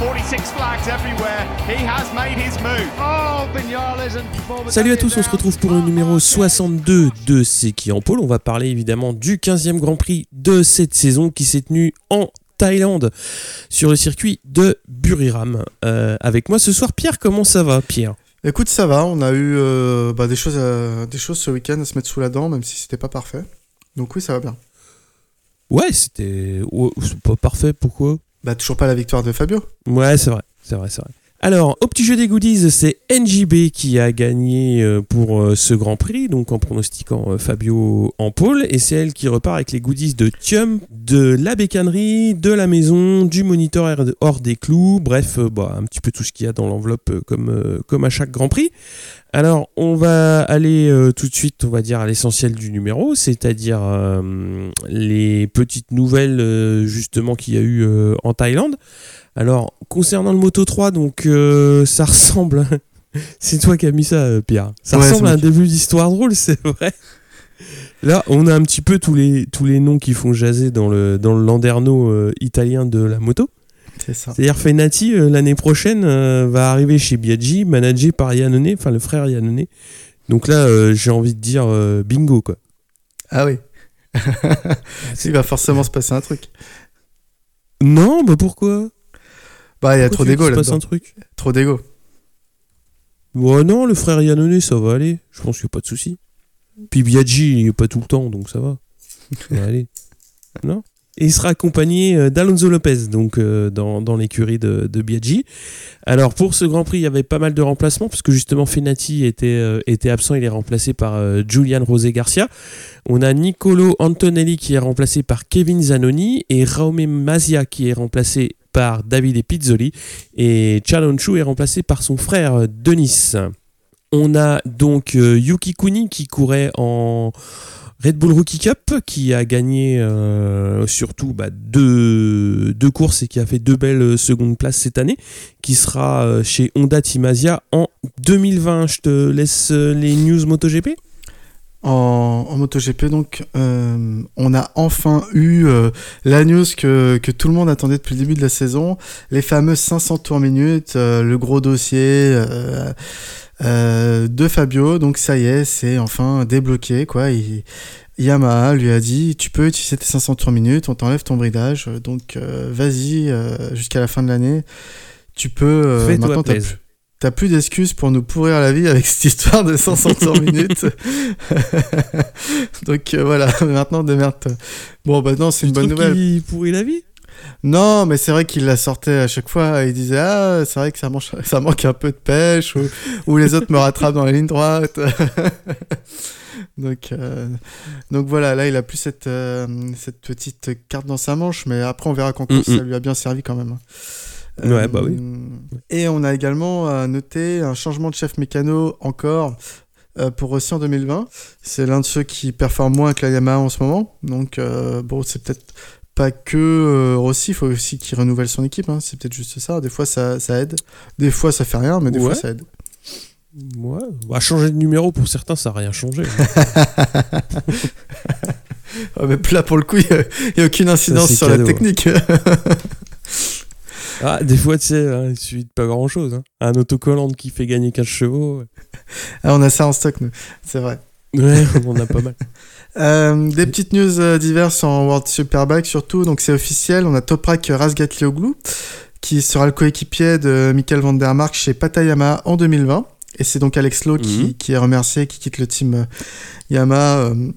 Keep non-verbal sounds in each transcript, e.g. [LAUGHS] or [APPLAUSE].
46 flags everywhere. He has made his move. Oh, Salut à tous, on se retrouve pour le numéro 62 de C'est qui en pôle. On va parler évidemment du 15e Grand Prix de cette saison qui s'est tenu en Thaïlande sur le circuit de Buriram. Euh, avec moi ce soir, Pierre, comment ça va, Pierre? Écoute, ça va. On a eu euh, bah, des, choses à- des choses ce week-end à se mettre sous la dent, même si c'était pas parfait. Donc oui, ça va bien. Ouais, c'était ouais, c'est pas parfait, pourquoi? Bah toujours pas la victoire de Fabio. Ouais, c'est vrai, c'est vrai, c'est vrai. Alors, au petit jeu des goodies, c'est NJB qui a gagné euh, pour euh, ce Grand Prix, donc en pronostiquant euh, Fabio en pôle, et c'est elle qui repart avec les goodies de Thium, de la bécannerie, de la maison, du moniteur hors- des clous, bref, bah, un petit peu tout ce qu'il y a dans l'enveloppe comme, comme à chaque Grand Prix. Alors, on va aller euh, tout de suite, on va dire, à l'essentiel du numéro, c'est-à-dire euh, les petites nouvelles, euh, justement, qu'il y a eu en Thaïlande. Alors, concernant le Moto 3, donc ça ressemble. [LAUGHS] c'est toi qui as mis ça, Pierre. Ça Ouais, ressemble à un début d'histoire drôle, [LAUGHS] c'est vrai. Là, on a un petit peu tous les, tous les noms qui font jaser dans le, dans le landerneau italien de la moto. C'est-à-dire Fenati, euh, l'année prochaine, euh, va arriver chez Biaggi, managé par Yannone, enfin le frère Yannone. Donc là, euh, j'ai envie de dire euh, bingo, quoi. Ah oui. [LAUGHS] Il va forcément se passer un truc. Non, bah pourquoi? Bah il y a trop d'ego qu'il se passe un truc? Trop d'ego. Ouais, non, le frère Yannone, ça va aller. Je pense qu'il n'y a pas de souci. Puis Biaggi, il est pas tout le temps, donc ça va. Ça va aller. Non? Il sera accompagné euh, d'Alonso Lopez, donc euh, dans, l'écurie de, Biaggi. Alors, pour ce Grand Prix, il y avait pas mal de remplacements, parce que justement, Fenati était, euh, était absent, il est remplacé par Julian Rosé Garcia. On a Nicolo Antonelli qui est remplacé par Kevin Zanoni, et Raume Mazia qui est remplacé par Davide Pizzoli et Chalonchu est remplacé par son frère Denis. On a donc Yuki Kuni qui courait en Red Bull Rookie Cup, qui a gagné euh, surtout bah, deux, deux courses et qui a fait deux belles euh, secondes places cette année, qui sera euh, chez Honda Timasia en 2020. Je te laisse les news MotoGP? En, MotoGP, donc, on a enfin eu la news que, que tout le monde attendait depuis le début de la saison. Les fameux 500 tours minutes, le gros dossier euh, de Fabio. Donc, ça y est, c'est enfin débloqué, quoi. Il- Yamaha lui a dit Tu peux utiliser tes 500 tours minutes, on t'enlève ton bridage. Donc, euh, vas-y, euh, jusqu'à la fin de l'année. Tu peux. maintenant, t'as plus- plus d'excuses pour nous pourrir la vie avec cette histoire de 500 tours [LAUGHS] minutes. [LAUGHS] Donc voilà, [LAUGHS] maintenant démerde-toi. Bon, bah non, c'est une bonne nouvelle. qu'il pourrit la vie? Non, mais c'est vrai qu'il la sortait à chaque fois. Il disait Ah, c'est vrai que ça, manque- [LAUGHS] ça manque un peu de pêche, ou, ou les autres me rattrapent dans la ligne droite. [LAUGHS] donc, euh, donc voilà, là, il a plus cette, euh, cette petite carte dans sa manche, mais après, on verra qu'en course, Mm, mm. ça lui a bien servi quand même. Ouais, bah oui. Et on a également euh, noté un changement de chef mécano encore euh, pour Rossi en 2020. C'est l'un de ceux qui performe moins que la Yamaha en ce moment. Donc, euh, bon, c'est peut-être pas que euh, Rossi, il faut aussi qu'il renouvelle son équipe. hein. C'est peut-être juste ça. Des fois, ça, ça aide. Des fois, ça fait rien, mais des Ouais. fois, ça aide. Ouais. Bah, changer de numéro pour certains, ça n'a rien changé. [LAUGHS] Ah, mais là, pour le coup, il n'y a, aucune incidence sur cadeau. la technique. [LAUGHS] Ah, des fois, tu sais, hein, il suffit de pas grand chose. Un autocollant qui fait gagner 15 chevaux. ah, on a ça en stock, nous. C'est vrai. Ouais, [LAUGHS] on en a pas mal. [LAUGHS] Euh, des petites news euh, diverses en World Superbike surtout, donc c'est officiel, on a Toprak Razgatlioglu qui sera le coéquipier de Michael Van Der Mark chez Patayama en 2020 et c'est donc Alex Lowe qui, Mhm. qui est remercié, qui quitte le team euh, Yamaha euh,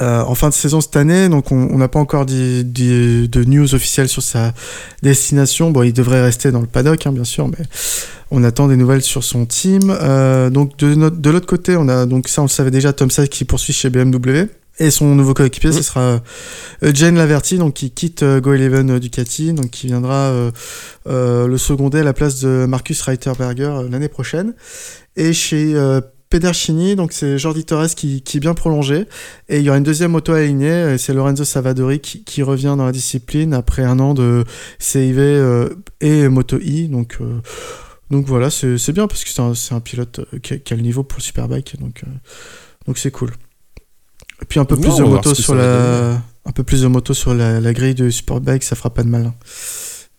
euh, en fin de saison cette année, donc on n'a pas encore de news officielles sur sa destination. Bon, il devrait rester dans le paddock, hein, bien sûr, mais on attend des nouvelles sur son team. Euh, donc de, notre- de l'autre côté, on a donc ça, on le savait déjà, Tom Sykes qui poursuit chez BMW. Et son nouveau coéquipier, ce sera euh, Jane Laverty, donc qui quitte euh, Go Eleven euh, Ducati, donc qui viendra euh, euh, le seconder à la place de Marcus Reiterberger euh, l'année prochaine. Et chez euh, Pedercini, donc c'est Jordi Torres qui, qui est bien prolongé. Et il y aura une deuxième moto alignée, et c'est Lorenzo Savadori qui, qui revient dans la discipline après un an de CIV euh, et Moto I. Donc, euh, donc voilà, c'est bien parce que c'est un, pilote euh, qui a, qui a le niveau pour le Superbike, donc euh, donc c'est cool. Et puis un peu plus on de moto sur la un peu plus de moto sur la, la grille de Superbike, ça fera pas de mal. hein.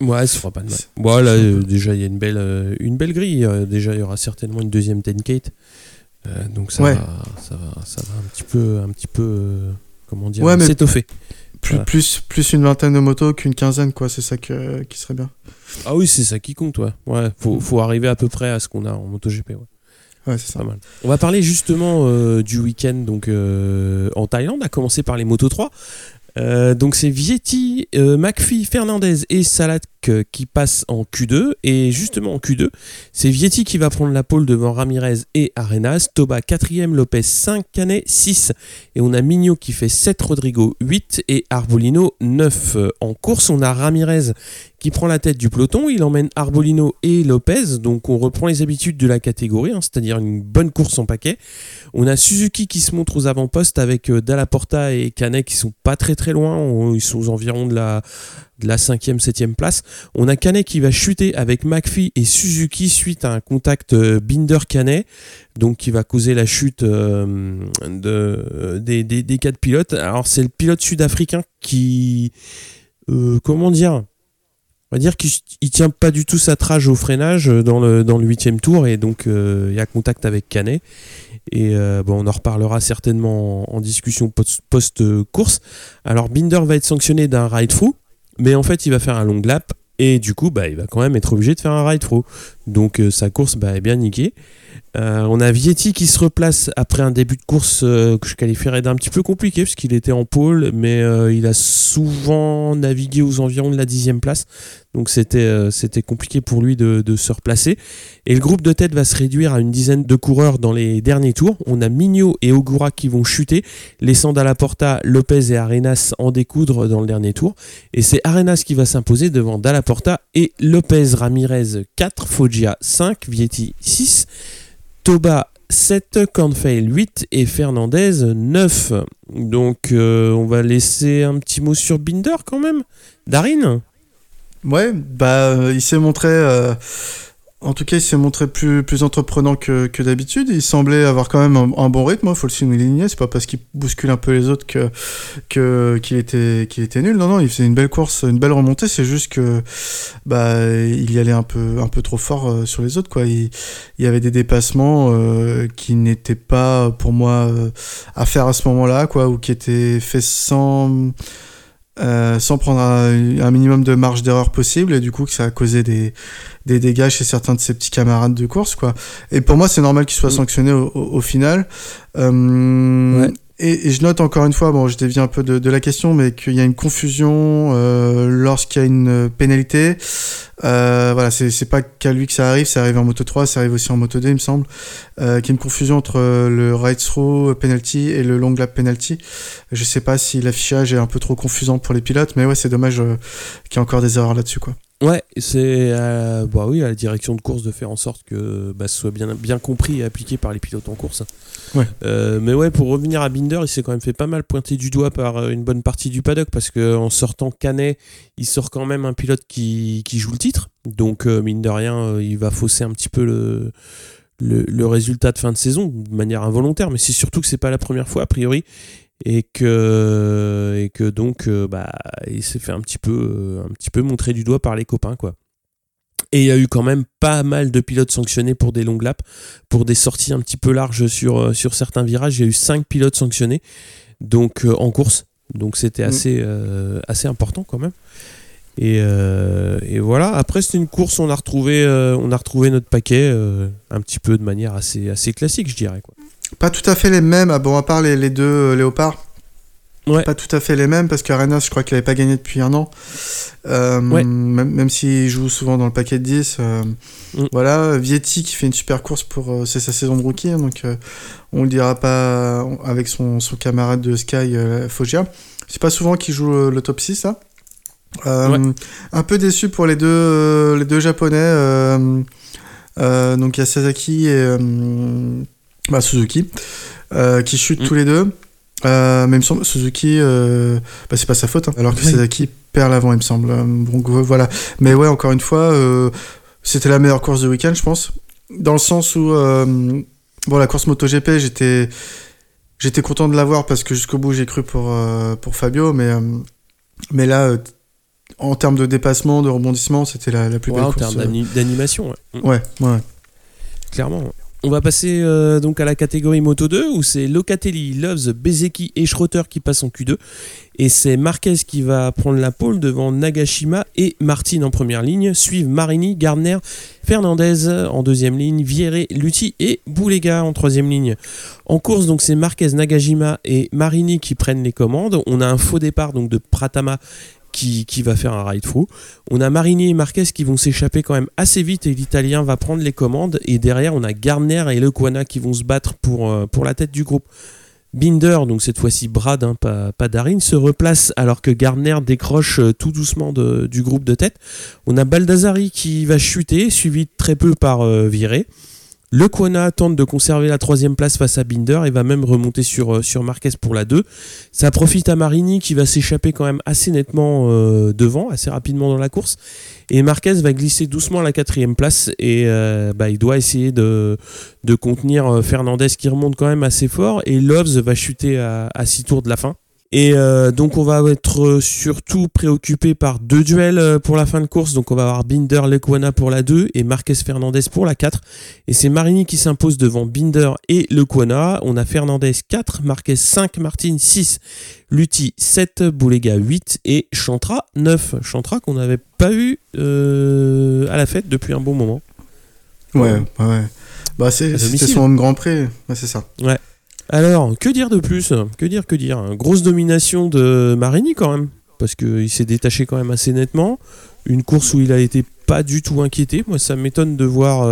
Ouais, ça fera pas de mal. Voilà, euh, déjà il y a une belle, euh, une belle grille. Euh, déjà il y aura certainement une deuxième 10K. Euh, donc ça, Ouais. va, ça va, ça va un petit peu, un petit peu, euh, comment dire, Ouais, s'étoffer. Plus, Voilà. plus, plus une vingtaine de motos qu'une quinzaine, quoi. C'est ça que, qui serait bien. Ah oui, c'est ça qui compte, ouais. Ouais, faut, faut arriver à peu près à ce qu'on a en MotoGP, ouais. Ouais, c'est ça. Pas mal. On va parler justement euh, du week-end donc euh, en Thaïlande, à commencer par les Moto 3. Euh, donc c'est Vietti, McPhee, Fernandez et Salat qui passent en Q2 et justement en Q2 c'est Vietti qui va prendre la pole devant Ramirez et Arenas, Toba 4ème, Lopez 5, Canet 6 et on a Mignot qui fait 7, Rodrigo 8 et Arbolino 9 Euh, en course on a Ramirez qui prend la tête du peloton, il emmène Arbolino et Lopez, donc on reprend les habitudes de la catégorie, hein, c'est-à-dire une bonne course en paquet. On a Suzuki qui se montre aux avant-postes avec euh, Dalla Porta et Canet qui sont pas très très loin, ils sont aux environs de la de la 5e, 7e place. On a Canet qui va chuter avec McPhee et Suzuki suite à un contact euh, Binder-Canet, donc qui va causer la chute euh, euh, des, des, quatre pilotes. Alors c'est le pilote sud-africain qui... comment dire? On va dire qu'il il tient pas du tout sa trage au freinage dans le dans le huitième tour et donc il y a contact avec Canet et bon on en reparlera certainement en, discussion post- post-course. Alors Binder va être sanctionné d'un ride through mais en fait il va faire un long lap et du coup bah il va quand même être obligé de faire un ride through donc euh, sa course bah, est bien niquée. Euh, on a Vietti qui se replace après un début de course euh, que je qualifierais d'un petit peu compliqué parce qu'il était en pôle, mais il a souvent navigué aux environs de la dixième place, donc c'était compliqué pour lui de, se replacer. Et le groupe de tête va se réduire à une dizaine de coureurs dans les derniers tours. On a Mignot et Ogura qui vont chuter, laissant Dalla Porta, Lopez et Arenas en découdre dans le dernier tour. Et c'est Arenas qui va s'imposer devant Dalla Porta et Lopez Ramirez 4, Foggia 5, Vietti 6. Toba 7, Cornfail 8 et Fernandez 9. Donc euh, on va laisser un petit mot sur Binder quand même. Darin Ouais, bah, euh, il s'est montré. euh, en tout cas, il s'est montré plus, plus entreprenant que, que d'habitude. Il semblait avoir quand même un, bon rythme. Il faut le souligner. C'est pas parce qu'il bouscule un peu les autres que que qu'il était qu'il était nul. Non, non, il faisait une belle course, une belle remontée. C'est juste que bah il y allait un peu un peu trop fort euh, sur les autres. Quoi. Il, il y avait des dépassements euh, qui n'étaient pas pour moi euh, à faire à ce moment-là, quoi, ou qui étaient faits sans euh, sans prendre un, un minimum de marge d'erreur possible et du coup que ça a causé des, des dégâts chez certains de ses petits camarades de course quoi. Et pour moi c'est normal qu'il soit Mm. sanctionné au, au- au final. Euh, Ouais. Et, je note encore une fois, bon je dévie un peu de, de la question, mais qu'il y a une confusion euh, lorsqu'il y a une pénalité. Euh, voilà, c'est pas qu'à lui que ça arrive, ça arrive en moto 3, ça arrive aussi en moto 2 il me semble. Euh, qu'il y a une confusion entre euh, le ride through penalty et le long lap penalty. Je sais pas si l'affichage est un peu trop confusant pour les pilotes, mais ouais, c'est dommage euh, qu'il y ait encore des erreurs là-dessus, quoi. Ouais, c'est euh, bah oui, à la direction de course de faire en sorte que bah, ce soit bien, bien compris et appliqué par les pilotes en course. Ouais. Euh, mais ouais, pour revenir à Binder, il s'est quand même fait pas mal pointer du doigt par euh, une bonne partie du paddock parce que en sortant Canet, il sort quand même un pilote qui, qui joue le titre. Donc euh, mine de rien, il va fausser un petit peu le, le, le résultat de fin de saison de manière involontaire. Mais c'est surtout que c'est pas la première fois a priori et que et que donc euh, bah il s'est fait un petit peu euh, un petit peu montrer du doigt par les copains quoi. Et il y a eu quand même pas mal de pilotes sanctionnés pour des longues laps, pour des sorties un petit peu larges sur, euh, sur certains virages. Il y a eu 5 pilotes sanctionnés donc euh, en course. Donc c'était Mm. assez, euh, assez important quand même. Et, euh, et voilà, après c'était une course, on a retrouvé, on a retrouvé notre paquet un petit peu de manière assez, assez classique, je dirais. Quoi. Pas tout à fait les mêmes, ah bon, à part les, les deux euh, léopards. Ouais. Pas tout à fait les mêmes parce qu'Arenas, je crois qu'il n'avait pas gagné depuis un an. Euh, Ouais. Même, même s'il joue souvent dans le paquet de 10. euh, Mm. Voilà, Vietti qui fait une super course pour. c'est sa saison de rookie, hein, donc on le dira pas avec son, son camarade de Sky, Foggia. C'est pas souvent qu'il joue le, le top 6, ça. Euh, Ouais. Un peu déçu pour les deux, les deux japonais. donc il y a Sasaki et bah, Suzuki euh, qui chutent Mm. tous les deux. Euh, mais il me semble Suzuki, euh, bah, c'est pas sa faute, hein, alors que Oui. Perd l'avant, il me semble. Euh, euh, voilà. Mais ouais, encore une fois, euh, c'était la meilleure course du week-end, je pense. Dans le sens où, euh, bon, la course MotoGP, j'étais, j'étais content de l'avoir parce que jusqu'au bout j'ai cru pour, euh, Fabio, mais, euh, là, euh, en termes de dépassement, de rebondissement, c'était la, plus belle en course. termes d'ani- d'animation, ouais. Mm. Ouais, ouais. clairement. On va passer euh, donc à la catégorie Moto 2 où c'est Locatelli, Loves, Bezeki et Schroeter qui passent en Q2 et c'est Marquez qui va prendre la pole devant Nagashima et Martin en première ligne, suivent Marini, Gardner, Fernandez en deuxième ligne, Vierre, Lutti et Boulega en troisième ligne. En course donc c'est Marquez, Nagashima et Marini qui prennent les commandes. On a un faux départ donc de Pratama qui, va faire un ride through. On a Marini et Marquez qui vont s'échapper quand même assez vite et l'Italien va prendre les commandes. Et derrière, on a Gardner et Lequana qui vont se battre pour, euh, pour la tête du groupe. Binder, donc cette fois-ci Brad, hein, pas, Darin, se replace alors que Gardner décroche euh, tout doucement du groupe de tête. On a Baldassari qui va chuter, suivi très peu par euh, Viré. Le Quana tente de conserver la troisième place face à Binder et va même remonter sur, euh, sur Marquez pour la 2. Ça profite à Marini qui va s'échapper quand même assez nettement euh, devant, assez rapidement dans la course. Et Marquez va glisser doucement à la quatrième place et euh, bah, il doit essayer de, de contenir euh, Fernandez qui remonte quand même assez fort. Et Loves va chuter à, à 6 tours de la fin. Et euh, donc on va être euh, surtout préoccupé par deux duels euh, pour la fin de course. Donc on va avoir Binder Lequana pour la 2 et Marquez Fernandez pour la 4. Et c'est Marini qui s'impose devant Binder et Lequana. On a Fernandez 4, Marquez 5, Martin 6, Lutti 7, Boulega 8 et Chantra 9. Chantra qu'on n'avait pas vu euh, à la fête depuis un bon moment. Ouais, ouais. ouais. Bah, c'est, son Grand Prix. Ouais, c'est ça. Alors, que dire de plus? Que dire, que dire? Grosse domination de Marini quand même, parce qu'il s'est détaché quand même assez nettement. Une course où il a été pas du tout inquiété. Moi, ça m'étonne de voir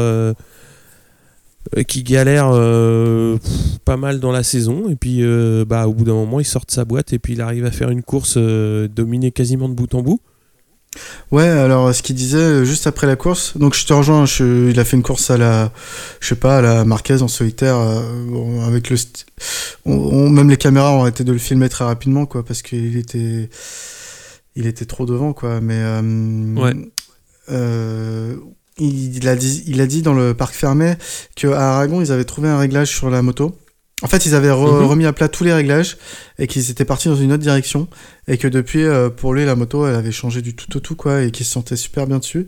euh, qu'il galère euh, pas mal dans la saison. Et puis, euh, bah, au bout d'un moment, il sort de sa boîte et puis il arrive à faire une course dominée quasiment de bout en bout. Ouais, alors ce qu'il disait euh, juste après la course, donc je te rejoins, je- il a fait une course à la, je sais pas, à la Marquez en solitaire, euh, bon, avec le, st- on, on- même les caméras ont arrêté de le filmer très rapidement, quoi, parce qu'il était, il était trop devant, quoi. Mais euh, Ouais. euh, il, il a dit, il a dit dans le parc fermé que à Aragon ils avaient trouvé un réglage sur la moto. En fait, ils avaient re- Mhm. remis à plat tous les réglages et qu'ils étaient partis dans une autre direction et que depuis, euh, pour lui, la moto, elle avait changé du tout au tout, quoi, et qu'il se sentait super bien dessus.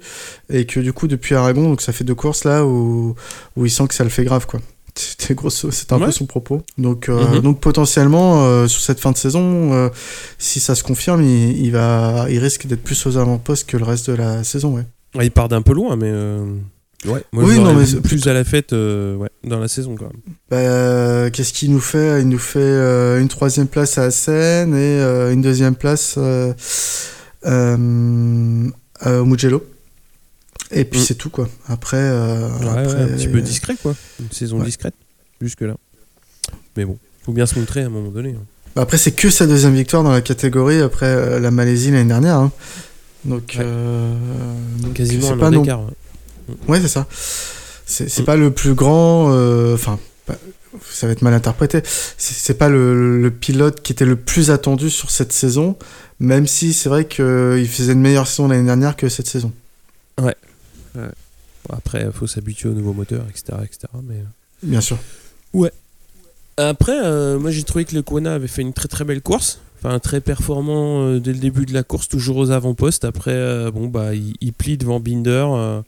Et que du coup, depuis Aragon, donc ça fait deux courses là où, où il sent que ça le fait grave, quoi. [LAUGHS] C'était grosso, c'était un Ouais. peu son propos. Donc, euh, Mhm. donc potentiellement, euh, sur cette fin de saison, euh, si ça se confirme, il, il va, il risque d'être plus aux avant-postes que le reste de la saison, ouais. Il part d'un peu loin, mais. Ouais, moi Oui, je non, mais plus à la fête euh, ouais, dans la saison quand même. Bah, euh, qu'est-ce qu'il nous fait? Il nous fait euh, une troisième place à Seine et euh, une deuxième place au Mugello. Et puis Mm. c'est tout, quoi. Après, Ouais, ouais, après, un petit peu discret quoi. Une saison discrète, jusque-là. Mais bon, faut bien se montrer à un moment donné. hein. bah, après, c'est que sa deuxième victoire dans la catégorie après la Malaisie l'année dernière. hein. Donc, Quasiment un pas an d'écart. Ouais, c'est ça. C'est pas le plus grand. euh, Enfin, ça va être mal interprété. C'est pas le, le pilote qui était le plus attendu sur cette saison, même si c'est vrai qu'il faisait une meilleure saison l'année dernière que cette saison. Bon, après, il faut s'habituer au nouveau moteur, etc. etc. mais... euh. Bien sûr. Après, euh, moi j'ai trouvé que le Kona avait fait une très très belle course. Enfin, très performant euh, dès le début de la course, toujours aux avant-postes. Après, euh, bon, bah, il, il plie devant Binder, euh,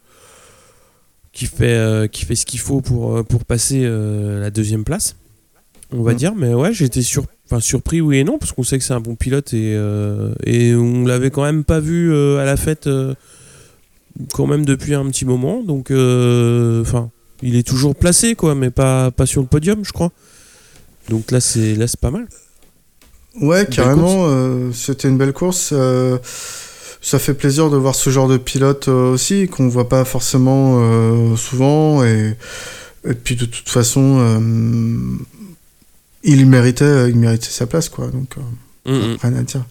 qui, fait, euh, qui fait ce qu'il faut pour, euh, pour passer euh, la deuxième place, on va Mm. dire. Mais ouais, été sur, enfin, surpris, oui et non, parce qu'on sait que c'est un bon pilote et, euh, et on l'avait quand même pas vu à la fête quand même depuis un petit moment. Donc, enfin, il est toujours placé, quoi, mais pas, pas sur le podium, je crois. Donc là, c'est là, c'est pas mal. Ouais, carrément. C'était une belle course. Ça fait plaisir de voir ce genre de pilote euh, aussi, qu'on voit pas forcément euh, souvent. Et, et puis de toute façon, euh, il méritait, il méritait sa place, quoi. Donc rien à dire.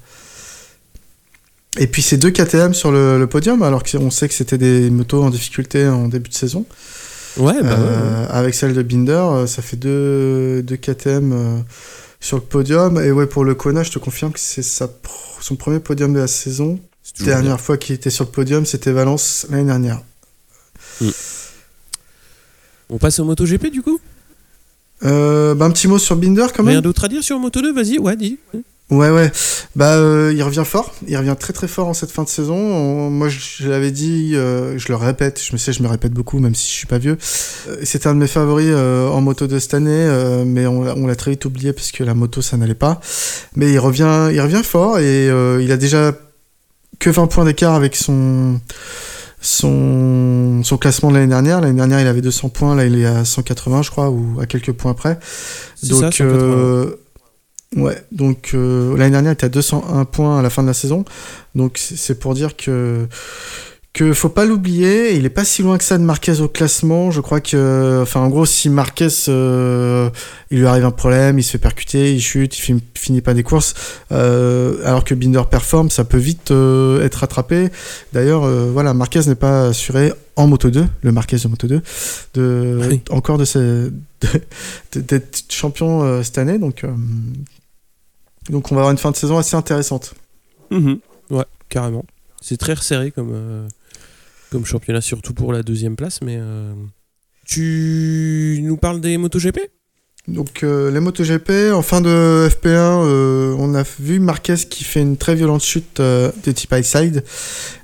Et puis c'est deux KTM sur le, le podium, alors qu'on sait que c'était des motos en difficulté en début de saison. Ouais, bah ouais. Avec celle de Binder, ça fait deux, deux KTM euh, sur le podium. Et ouais, pour le Kona, je te confirme que c'est son premier podium de la saison. Toujours Dernière fois qu'il était sur le podium, c'était Valence l'année dernière. bien. On passe au MotoGP du coup? Euh, bah, un petit mot sur Binder quand même. Rien d'autre à dire sur Moto 2 Vas-y, ouais, dis. Ouais, ouais. Bah, euh, il revient fort. Il revient très très fort en cette fin de saison. On- moi, je, je l'avais dit, euh, je le répète. Je me sais, je me répète beaucoup, même si je suis pas vieux. Euh, C'était un de mes favoris euh, en moto de cette année, mais on, l'a- on l'a très vite oublié parce que la moto, ça n'allait pas. Mais il revient, il revient fort et il a déjà que 20 points d'écart avec son son, son classement de l'année dernière. L'année dernière, il avait 200 points. Là, il est à 180, je crois, ou à quelques points près. Donc, ça, 180. euh, ouais, donc euh, l'année dernière, il était à 201 points à la fin de la saison. Donc c'est pour dire que que faut pas l'oublier. Il est pas si loin que ça de Marquez au classement. Je crois que, enfin, en gros, si Marquez, euh, il lui arrive un problème, il se fait percuter, il chute, il fin- finit pas des courses, euh, alors que Binder performe, ça peut vite euh, être rattrapé. D'ailleurs, voilà, Marquez n'est pas assuré en Moto 2, le Marquez de Moto 2, de Oui. encore de, d'être champion cette année. Donc, donc, on va avoir une fin de saison assez intéressante. Mhm. Ouais, carrément. C'est très resserré comme, euh, comme championnat, surtout pour la deuxième place, mais. euh, Tu nous parles des MotoGP? Donc euh, les MotoGP, en fin de FP1, euh, on a vu Marquez qui fait une très violente chute de type high side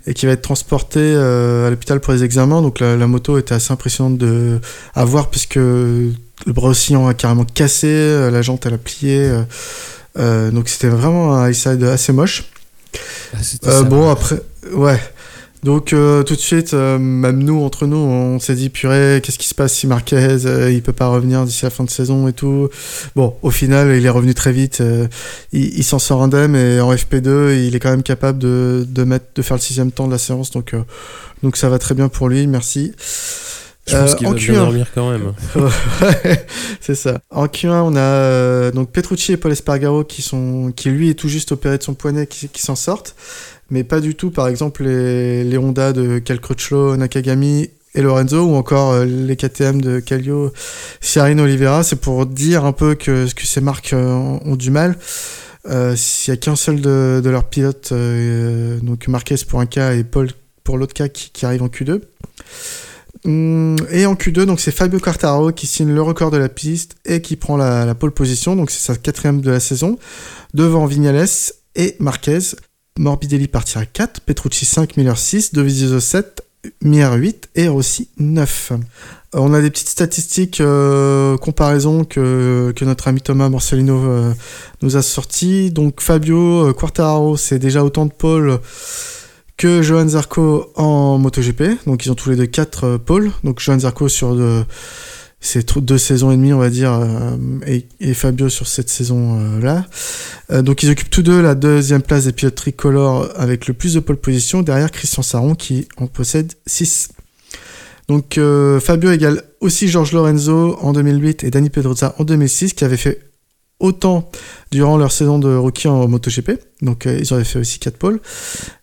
et qui va être transporté à l'hôpital pour les examens. Donc la, moto était assez impressionnante de, à voir puisque le bras oscillant a carrément cassé, la jante elle a plié. donc c'était vraiment un high side assez moche. Ah, Euh, bon, après, ouais. Donc, euh, tout de suite, euh, même nous, entre nous, on s'est dit, purée, qu'est-ce qui se passe si Marquez, euh, il peut pas revenir d'ici la fin de saison et tout. Bon, au final, il est revenu très vite. il il s'en sort indemne et en FP2, il est quand même capable de, de, mettre, de faire le sixième temps de la séance. Donc, donc ça va très bien pour lui, merci. Je pense Euh, qu'il en va bien Q1. dormir quand même. [LAUGHS] Ouais, c'est ça. En Q1, on a euh, donc Petrucci et Paul Espargaro qui sont, qui lui est tout juste opéré de son poignet, qui, qui s'en sortent, mais pas du tout. Par exemple, les, les Honda de Cal Crutchlow, Nakagami et Lorenzo, ou encore euh, les KTM de Calio, Ciarine, Oliveira. C'est pour dire un peu que, que ces marques ont du mal. Euh, S'il y a qu'un seul de, de leurs pilotes, euh, donc Marquez pour un cas et Paul pour l'autre cas qui, qui arrive en Q2. Hum, Et en Q2, donc c'est Fabio Quartararo qui signe le record de la piste et qui prend la, pole position. Donc c'est sa quatrième de la saison, devant Vignales et Marquez. Morbidelli partira 4, Petrucci 5, Miller 6, Dovizioso 7, Mir 8 et Rossi 9. Euh, On a des petites statistiques euh, comparaison que, que notre ami Thomas Morcelino euh, nous a sorti. Donc Fabio euh, Quartararo, c'est déjà autant de pôles que Johan Zarco en MotoGP. Donc ils ont tous les deux 4 pôles. Donc Johan Zarco sur ces deux saisons et demie, on va dire, euh, et, Fabio sur cette saison-là. donc ils occupent tous deux la deuxième place des pilotes tricolores avec le plus de pole position derrière Christian Saron qui en possède 6. Donc euh, Fabio égale aussi Georges Lorenzo en 2008 et Dani Pedrosa en 2006 qui avaient fait autant durant leur saison de rookie en MotoGP. Donc euh, ils avaient fait aussi 4 pôles.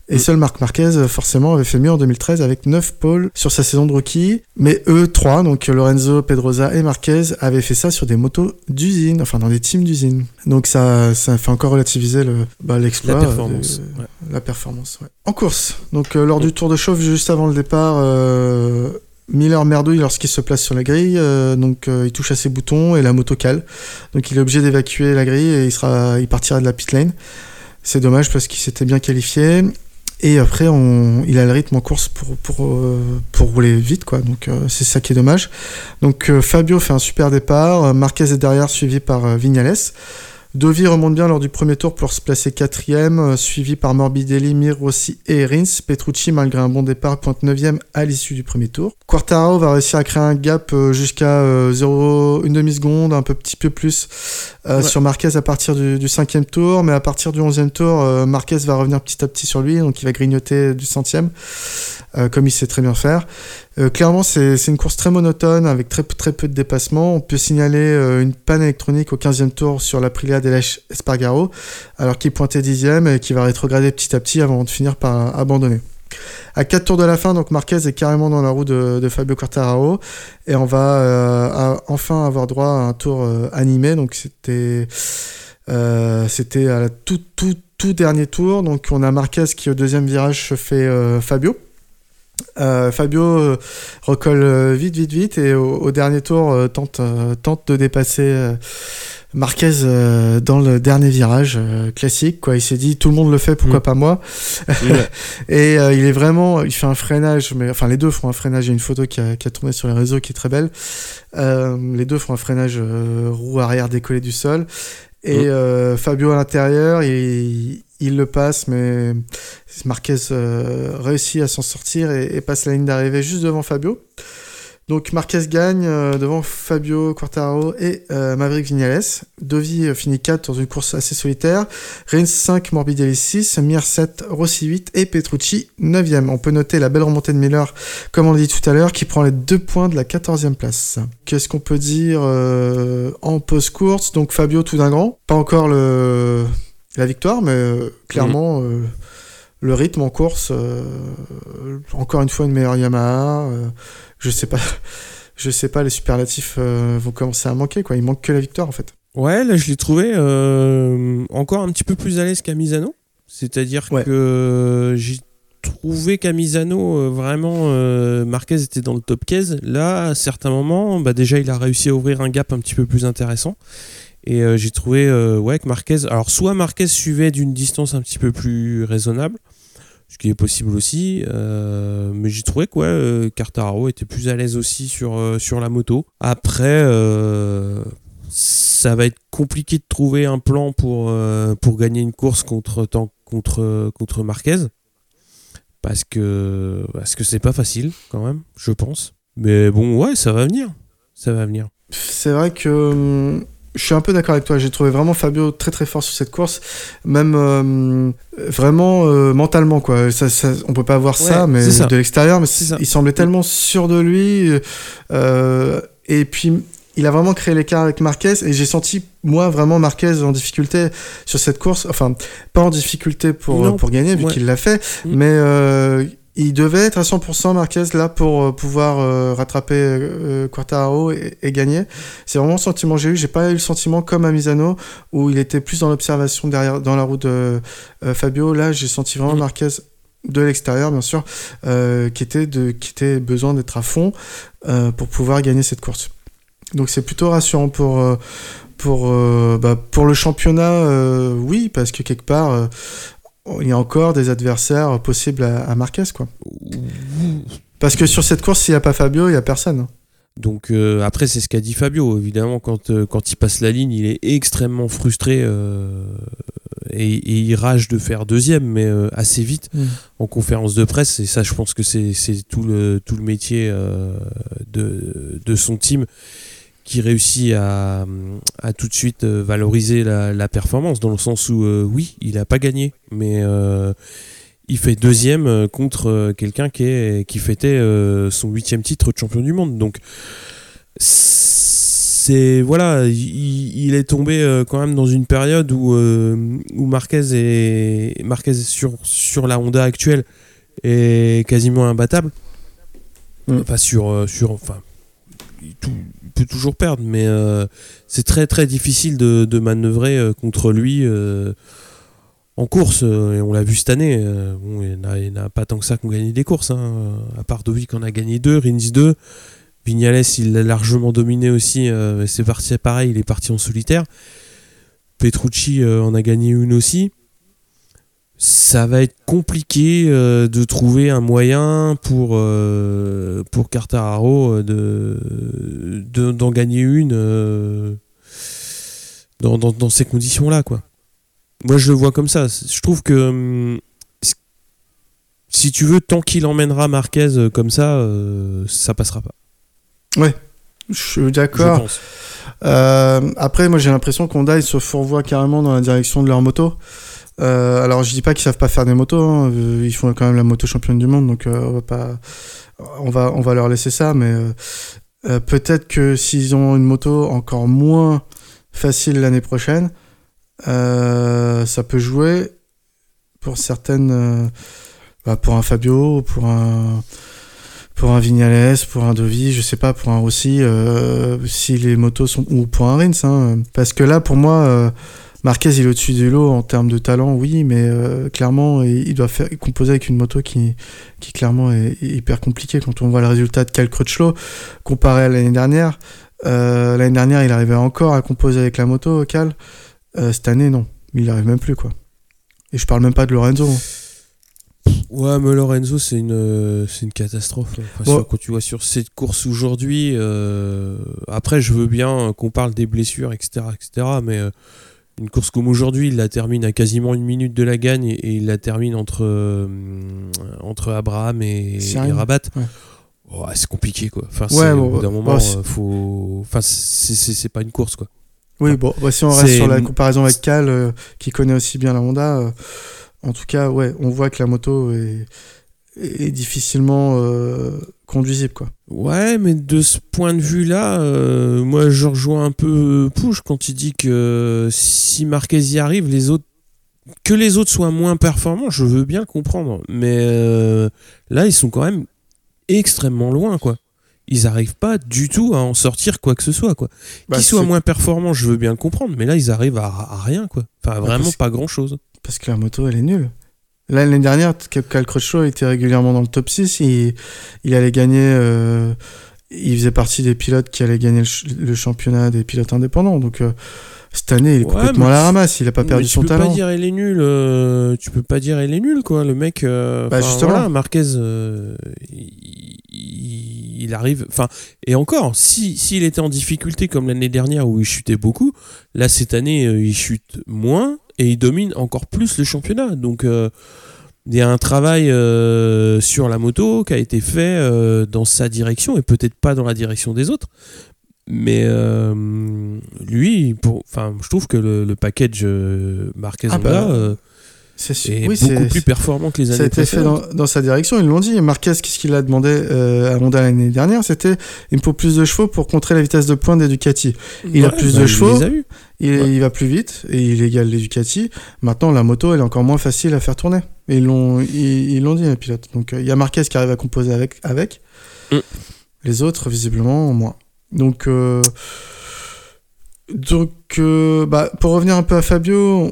Et Mm. seul Marc Marquez, euh, forcément, avait fait mieux en 2013 avec 9 pôles sur sa saison de rookie. Mais eux, 3, donc Lorenzo, Pedrosa et Marquez, avaient fait ça sur des motos d'usine, enfin dans des teams d'usine. Donc ça, ça fait encore relativiser le, bah, l'exploit. La euh, performance. ouais. la performance, ouais. En course, donc euh, lors du tour de chauffe, juste avant le départ, euh, Miller merdouille lorsqu'il se place sur la grille, euh, donc euh, il touche à ses boutons et la moto cale. Donc il est obligé d'évacuer la grille et il, sera, il partira de la pit lane. C'est dommage parce qu'il s'était bien qualifié. Et après, on, il a le rythme en course pour, pour, euh, pour rouler vite, quoi. Donc c'est ça qui est dommage. Donc Fabio fait un super départ. Marquez est derrière, suivi par Vignales. Dovi remonte bien lors du premier tour pour se placer quatrième, euh, suivi par Morbidelli, Mir Rossi et Rins. Petrucci, malgré un bon départ, pointe neuvième à l'issue du premier tour. Quartaro va réussir à créer un gap euh, jusqu'à 0, une demi-seconde, un peu petit peu plus Ouais. sur Marquez à partir du, du cinquième tour, mais à partir du onzième tour, euh, Marquez va revenir petit à petit sur lui, donc il va grignoter du centième, euh, comme il sait très bien faire. Euh, clairement, c'est une course très monotone avec très, très peu de dépassements. On peut signaler euh, une panne électronique au 15e tour sur l'Aprilia Delèche Espargaro, alors qu'il pointait 10e et qui va rétrograder petit à petit avant de finir par abandonner. À 4 tours de la fin, donc Marquez est carrément dans la roue de, Fabio Quartararo et on va euh, enfin avoir droit à un tour euh, animé. Donc c'était c'était à la tout, dernier tour. Donc on a Marquez qui au deuxième virage se fait Fabio. Euh, Fabio euh, recolle euh, vite, vite, vite et au, au dernier tour tente, tente de dépasser Marquez dans le dernier virage classique. Quoi. Il s'est dit tout le monde le fait, pourquoi Mm. pas moi? [LAUGHS] Et euh, il est vraiment, il fait un freinage, mais enfin les deux font un freinage. Il y a une photo qui a, qui a tourné sur les réseaux qui est très belle. Euh, les deux font un freinage roue arrière décollée du sol. Et Mm. euh, Fabio à l'intérieur, il, il le passe, mais Marquez euh, réussit à s'en sortir et, passe la ligne d'arrivée juste devant Fabio. Donc Marquez gagne euh, devant Fabio Quartararo et euh, Maverick Vignales. Dovi finit 4 dans une course assez solitaire. Rins 5, Morbidelli 6, Mir 7, Rossi 8 et Petrucci 9e. On peut noter la belle remontée de Miller, comme on l'a dit tout à l'heure, qui prend les deux points de la 14e place. Qu'est-ce qu'on peut dire en post-course? Donc Fabio tout d'un grand. Pas encore le, la victoire, mais euh, clairement euh, le rythme en course. euh, encore une fois une meilleure Yamaha. je sais pas. [LAUGHS] Je sais pas, les superlatifs vont commencer à manquer, quoi. Il manque que la victoire, en fait. Ouais, là je l'ai trouvé euh, encore un petit peu plus à l'aise qu'à Misano. C'est-à-dire Ouais. que j'ai trouvé qu'à Misano, euh, vraiment, euh, Marquez était dans le top 15. Là, à certains moments, bah, déjà il a réussi à ouvrir un gap un petit peu plus intéressant. Et euh, j'ai trouvé euh, ouais, que Marquez. Alors, soit Marquez suivait d'une distance un petit peu plus raisonnable, ce qui est possible aussi, euh, mais j'ai trouvé que ouais, Quartararo était plus à l'aise aussi sur, sur la moto. Après, ça va être compliqué de trouver un plan pour, pour gagner une course contre, contre, contre Marquez. Parce que parce que c'est pas facile quand même, je pense. Mais bon, ouais, ça va venir. Ça va venir. C'est vrai que hum, je suis un peu d'accord avec toi. J'ai trouvé vraiment Fabio très très fort sur cette course, même euh, vraiment euh, mentalement quoi. Ça, ça- on peut pas voir ça, mais ça. de l'extérieur, mais il semblait tellement sûr de lui. euh, et puis il a vraiment créé l'écart avec Marquez et j'ai senti moi vraiment Marquez en difficulté sur cette course. Enfin, pas en difficulté pour Non, pour gagner vu ouais. qu'il l'a fait, Mm. mais euh, il devait être à 100% Marquez là pour euh, pouvoir euh, rattraper euh, Quartararo et, et gagner. C'est vraiment le sentiment que j'ai eu. J'ai pas eu le sentiment comme à Misano où il était plus dans l'observation derrière, dans la roue de euh, Fabio. Là, j'ai senti vraiment. Marquez de l'extérieur, bien sûr, qui était de, qui était besoin d'être à fond pour pouvoir gagner cette course. Donc c'est plutôt rassurant pour pour euh, bah, pour le championnat, euh, oui, parce que quelque part. Il y a encore des adversaires possibles à, à Marquez, quoi. Parce que sur cette course, s'il n'y a pas Fabio, il n'y a personne. hein. Donc euh, après, c'est ce qu'a dit Fabio. Évidemment, quand, euh, quand il passe la ligne, il est extrêmement frustré euh, et, et il rage de faire deuxième, mais assez vite en conférence de presse. Et ça, je pense que c'est tout le, tout le métier de, de son team qui réussit à, à tout de suite euh, valoriser la, la performance, dans le sens où, euh, oui, il n'a pas gagné, mais euh, il fait deuxième contre quelqu'un qui, est, qui fêtait euh, son huitième titre de champion du monde. Donc, c'est voilà, il, il est tombé quand même dans une période où, où Marquez est Marquez sur, sur la Honda actuelle est quasiment imbattable. Mm. Enfin sur sur enfin tout- peut toujours perdre, mais euh, c'est très très difficile de, manœuvrer euh, contre lui euh, en course. et on l'a vu cette année. bon, il n'y pas tant que ça qui ont gagné des courses. hein. À part Dovi qui en a gagné deux, Rins 2. Vignales, il l'a largement dominé aussi. c'est parti pareil, il est parti en solitaire. Petrucci en a gagné une aussi. Ça va être compliqué euh, de trouver un moyen pour, euh, pour Quartararo euh, de, de- d'en gagner une euh, dans, dans, dans ces conditions-là, quoi. Moi, je le vois comme ça. Je trouve que hum, si tu veux, tant qu'il emmènera Marquez comme ça, ça passera pas. Je suis d'accord. après, moi j'ai l'impression qu'Honda ils se fourvoient carrément dans la direction de leur moto. Euh, alors je dis pas qu'ils savent pas faire des motos, hein. Euh, ils font quand même la moto championne du monde, donc euh, on va pas, on va, on va leur laisser ça. Mais peut-être que s'ils ont une moto encore moins facile l'année prochaine, ça peut jouer pour certaines, bah, pour un Fabio, pour un pour un Vignales, pour un Dovi, je sais pas, pour un Rossi, si les motos sont ou pour un Rins, hein, parce que là pour moi Marquez il est au-dessus du lot en termes de talent, oui, mais euh, clairement il doit faire composer avec une moto qui qui clairement est hyper compliquée quand on voit le résultat de Cal Crutchlow comparé à l'année dernière. Euh, l'année dernière il arrivait encore à composer avec la moto Cal, Euh, cette année non, il arrive même plus quoi. Et je parle même pas de Lorenzo. hein. Ouais, mais Lorenzo, c'est une, c'est une catastrophe. Enfin, Ouais. sur- quand tu vois sur cette course aujourd'hui, euh, après, je veux bien qu'on parle des blessures, etc., etc., mais une course comme aujourd'hui, il la termine à quasiment une minute de la gagne et, et il la termine entre, euh, entre Abraham et. Rabat. Ouais. Ouais, c'est compliqué, quoi. Enfin, Ouais, c'est- bon, au bout d'un bah, moment, euh, faut. Enfin, c'est- pas une course, quoi. Oui, bon, bah, si on reste sur la comparaison avec Cal, euh, qui connaît aussi bien la Honda, euh, en tout cas, ouais, on voit que la moto est, est difficilement conduisible, quoi. Ouais, mais de ce point de vue-là, euh, moi je rejoins un peu Pouche quand il dit que si Marquez y arrive, les autres, que les autres soient moins performants, je veux bien comprendre. Mais euh, là, ils sont quand même extrêmement loin, quoi. Ils arrivent pas du tout à en sortir quoi que ce soit, quoi. Bah, Qu'ils soient c'est moins performants, je veux bien le comprendre, mais là, ils arrivent à, à rien, quoi. Enfin, vraiment parce- pas grand-chose. Parce que la moto, elle est nulle. Là, L'année dernière, Cal Crutchlow était régulièrement dans le top 6. Il, il allait gagner. euh, il faisait partie des pilotes qui allaient gagner le, ch- le championnat des pilotes indépendants. Donc, euh, cette année, il est Ouais, complètement à la tu- ramasse. Il a pas perdu tu son peux talent. pas dire elle est nulle. euh, tu peux pas dire elle est nulle quoi. Le mec. euh, Bah, justement. voilà, Marquez, euh, il, il- il arrive. Enfin et encore, si s'il était en difficulté comme l'année dernière où il chutait beaucoup, là cette année euh, il chute moins et il domine encore plus le championnat. Donc euh, il y a un travail euh, sur la moto qui a été fait euh, dans sa direction et peut-être pas dans la direction des autres. Mais lui, pour, je trouve que le, le package Marquez Ah bah, C'est sûr. est Oui, beaucoup c'est- plus performant que les Ça a années été fait précédentes. dans, dans sa direction, ils l'ont dit. Marquez, qu'est-ce qu'il a demandé euh, à Honda l'année dernière? C'était il me faut plus de chevaux pour contrer la vitesse de pointe des Ducati. il a plus de il chevaux. Il, Ouais. il va plus vite et il égale les Ducati. Maintenant, la moto, elle est encore moins facile à faire tourner. Et ils l'ont ils, ils l'ont dit, les pilotes. Donc, euh, il y a Marquez qui arrive à composer avec. avec. Mm. Les autres, visiblement, moins. Donc, euh, donc euh, bah, pour revenir un peu à Fabio,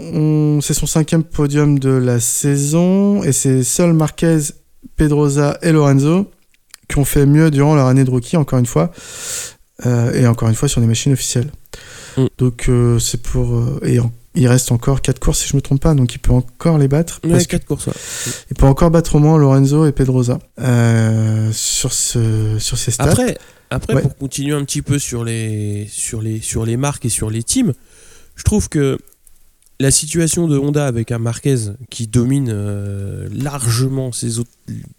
c'est son cinquième podium de la saison et c'est seuls Marquez, Pedrosa et Lorenzo qui ont fait mieux durant leur année de rookie, encore une fois, euh, et encore une fois sur des machines officielles. Mm. Donc euh, c'est pour et en- il reste encore quatre courses si je me trompe pas, donc il peut encore les battre. Ouais, parce que- quatre courses. ouais. il peut encore battre au moins Lorenzo et Pedrosa sur ce sur ces stats. Après, après Ouais. pour continuer un petit peu sur les, sur, les, sur les marques et sur les teams, je trouve que la situation de Honda avec un Marquez qui domine euh, largement ses, autres,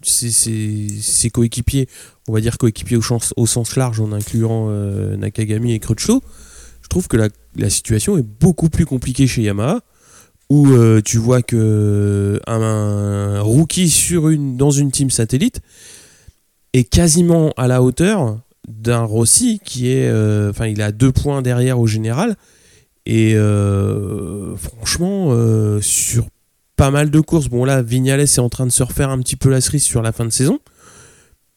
ses, ses- ses coéquipiers, on va dire coéquipiers au, sens- au sens large en incluant euh, Nakagami et Crutchlow, je trouve que la, la situation est beaucoup plus compliquée chez Yamaha où euh, tu vois que un, un rookie sur une, dans une team satellite est quasiment à la hauteur d'un Rossi qui est euh, enfin il a deux points derrière au général. Et euh, franchement euh, sur pas mal de courses bon là Vignales est en train de se refaire un petit peu la cerise sur la fin de saison.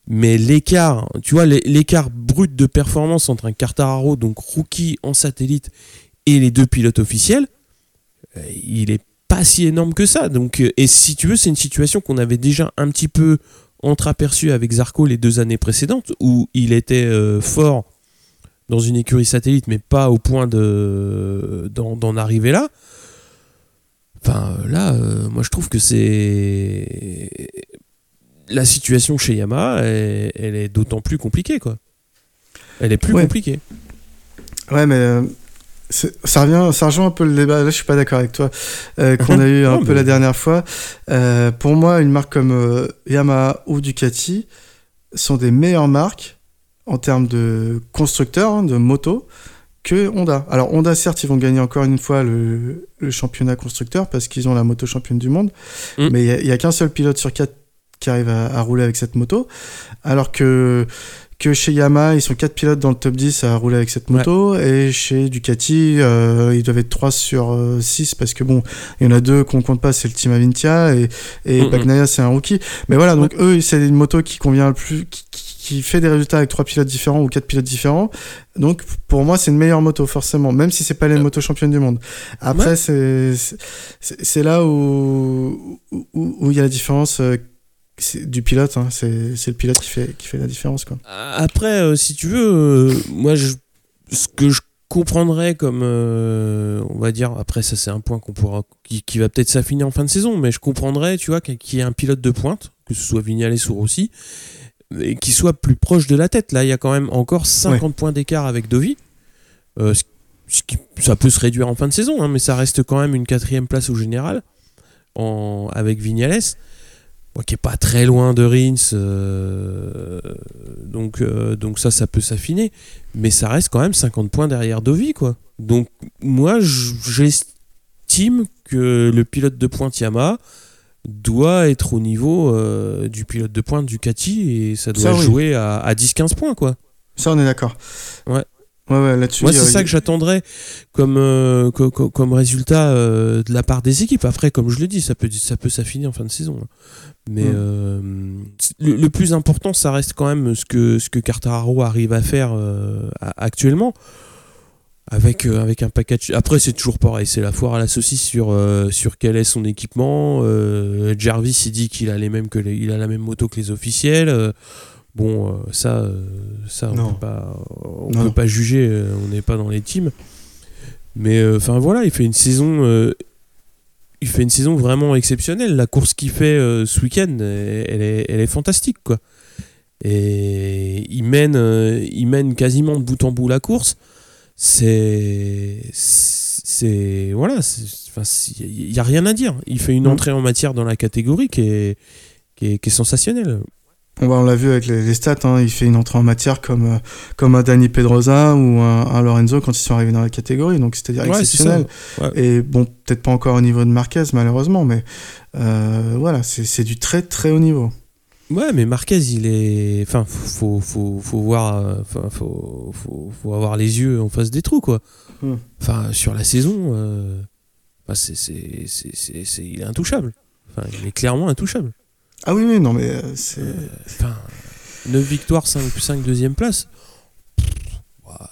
Mais l'écart tu vois l'é- l'écart brut de performance entre un Quartararo donc rookie en satellite et les deux pilotes officiels il est pas si énorme que ça. Donc et si tu veux c'est une situation qu'on avait déjà un petit peu entreaperçu avec Zarco les deux années précédentes où il était euh, fort dans une écurie satellite mais pas au point de d'en arriver là. Enfin là euh, moi je trouve que c'est la situation chez Yamaha elle, elle est d'autant plus compliquée quoi. Elle est plus Ouais. compliquée. Ouais, mais euh, ça revient, ça rejoint un peu le débat. Là, je suis pas d'accord avec toi euh, qu'on a eu un [LAUGHS] peu la dernière fois. Euh, pour moi, une marque comme euh, Yamaha ou Ducati sont des meilleures marques en termes de constructeurs hein, de motos que Honda. Alors Honda, certes, ils vont gagner encore une fois le, le championnat constructeur parce qu'ils ont la moto championne du monde, Mm. mais il y a- qu'un seul pilote sur quatre qui arrive à, à rouler avec cette moto, alors que que chez Yamaha, ils sont quatre pilotes dans le top 10 à rouler avec cette moto, et chez Ducati, euh, ils doivent être 3 sur 6, parce que bon, il y en a deux qu'on compte pas, c'est le team Avintia, et, et. Bagnaia, c'est un rookie. Mais voilà, donc eux, c'est une moto qui convient le plus, qui, qui- qui fait des résultats avec trois pilotes différents ou quatre pilotes différents. Donc pour moi, c'est une meilleure moto, forcément, même si c'est pas les motos championnes du monde. Après, Ouais. c'est là où où- où où il y a la différence. Du pilote, hein. c'est le pilote qui fait, qui fait la différence. Quoi. Après, euh, si tu veux, euh, moi, je, ce que je comprendrais comme, euh, on va dire, après ça c'est un point qu'on pourra, qui, qui va peut-être s'affiner en fin de saison, mais je comprendrais, tu vois, qu'il y ait un pilote de pointe, que ce soit Vignales ou Rossi, et qui soit plus proche de la tête. Là, il y a quand même encore 50 points d'écart avec Dovi. Ce- ce qui- ça peut se réduire en fin de saison, hein, mais ça reste quand même une quatrième place au général en, avec Vignales. Bon, qui est pas très loin de Rins, euh, donc, euh, donc ça, ça peut s'affiner, mais ça reste quand même 50 points derrière Dovi, quoi. Donc moi, j'estime que le pilote de pointe Yamaha doit être au niveau euh, du pilote de pointe Ducati et ça doit Ça, oui. jouer à, à 10-15 points, quoi. Ça, on est d'accord. Ouais. Ouais, ouais, là-dessus. Moi, c'est ça que j'attendrais comme, euh, co- co- comme résultat euh, de la part des équipes. Après, comme je le dis, ça peut, ça peut s'affiner en fin de saison. hein. Mais euh, le, le plus important, ça reste quand même ce que, ce que Quartararo arrive à faire actuellement. Avec, avec un package. Après, c'est toujours pareil, c'est la foire à la saucisse sur, sur quel est son équipement. Jarvis, il dit qu'il a, les mêmes que les- il a la même moto que les officiels. Bon, euh, ça, euh, ça on Non. peut pas, on Non. peut pas juger, euh, on n'est pas dans les teams. Mais enfin voilà, il fait une saison. il fait une saison vraiment exceptionnelle. La course qu'il fait euh, ce week-end, elle, est, elle est fantastique, quoi. Et il mène, euh, il mène quasiment de bout en bout la course. C'est, c'est, voilà, il y a rien à dire. Il fait une entrée en matière dans la catégorie qui est, qui est, qui est sensationnelle. On, va- on l'a vu avec les, les stats, hein, il fait une entrée en matière comme, euh, comme un Danny Pedrosa ou un, un Lorenzo quand ils sont arrivés dans la catégorie, donc c'est-à-dire Ouais, exceptionnel. Ouais. Et bon, peut-être pas encore au niveau de Marquez, malheureusement, mais euh, voilà, c'est du très très haut niveau. Ouais, mais Marquez, il est. Enfin, faut, faut, faut voir. euh, Enfin, faut, faut, faut avoir les yeux en face des trous, quoi. Hmm. Enfin, sur la saison, euh, enfin, c'est, c'est- c'est- il est intouchable. Enfin, il est clairement intouchable. Ah oui, oui, non, mais euh, c'est. Enfin, 9 victoires, 5, 5 deuxième place.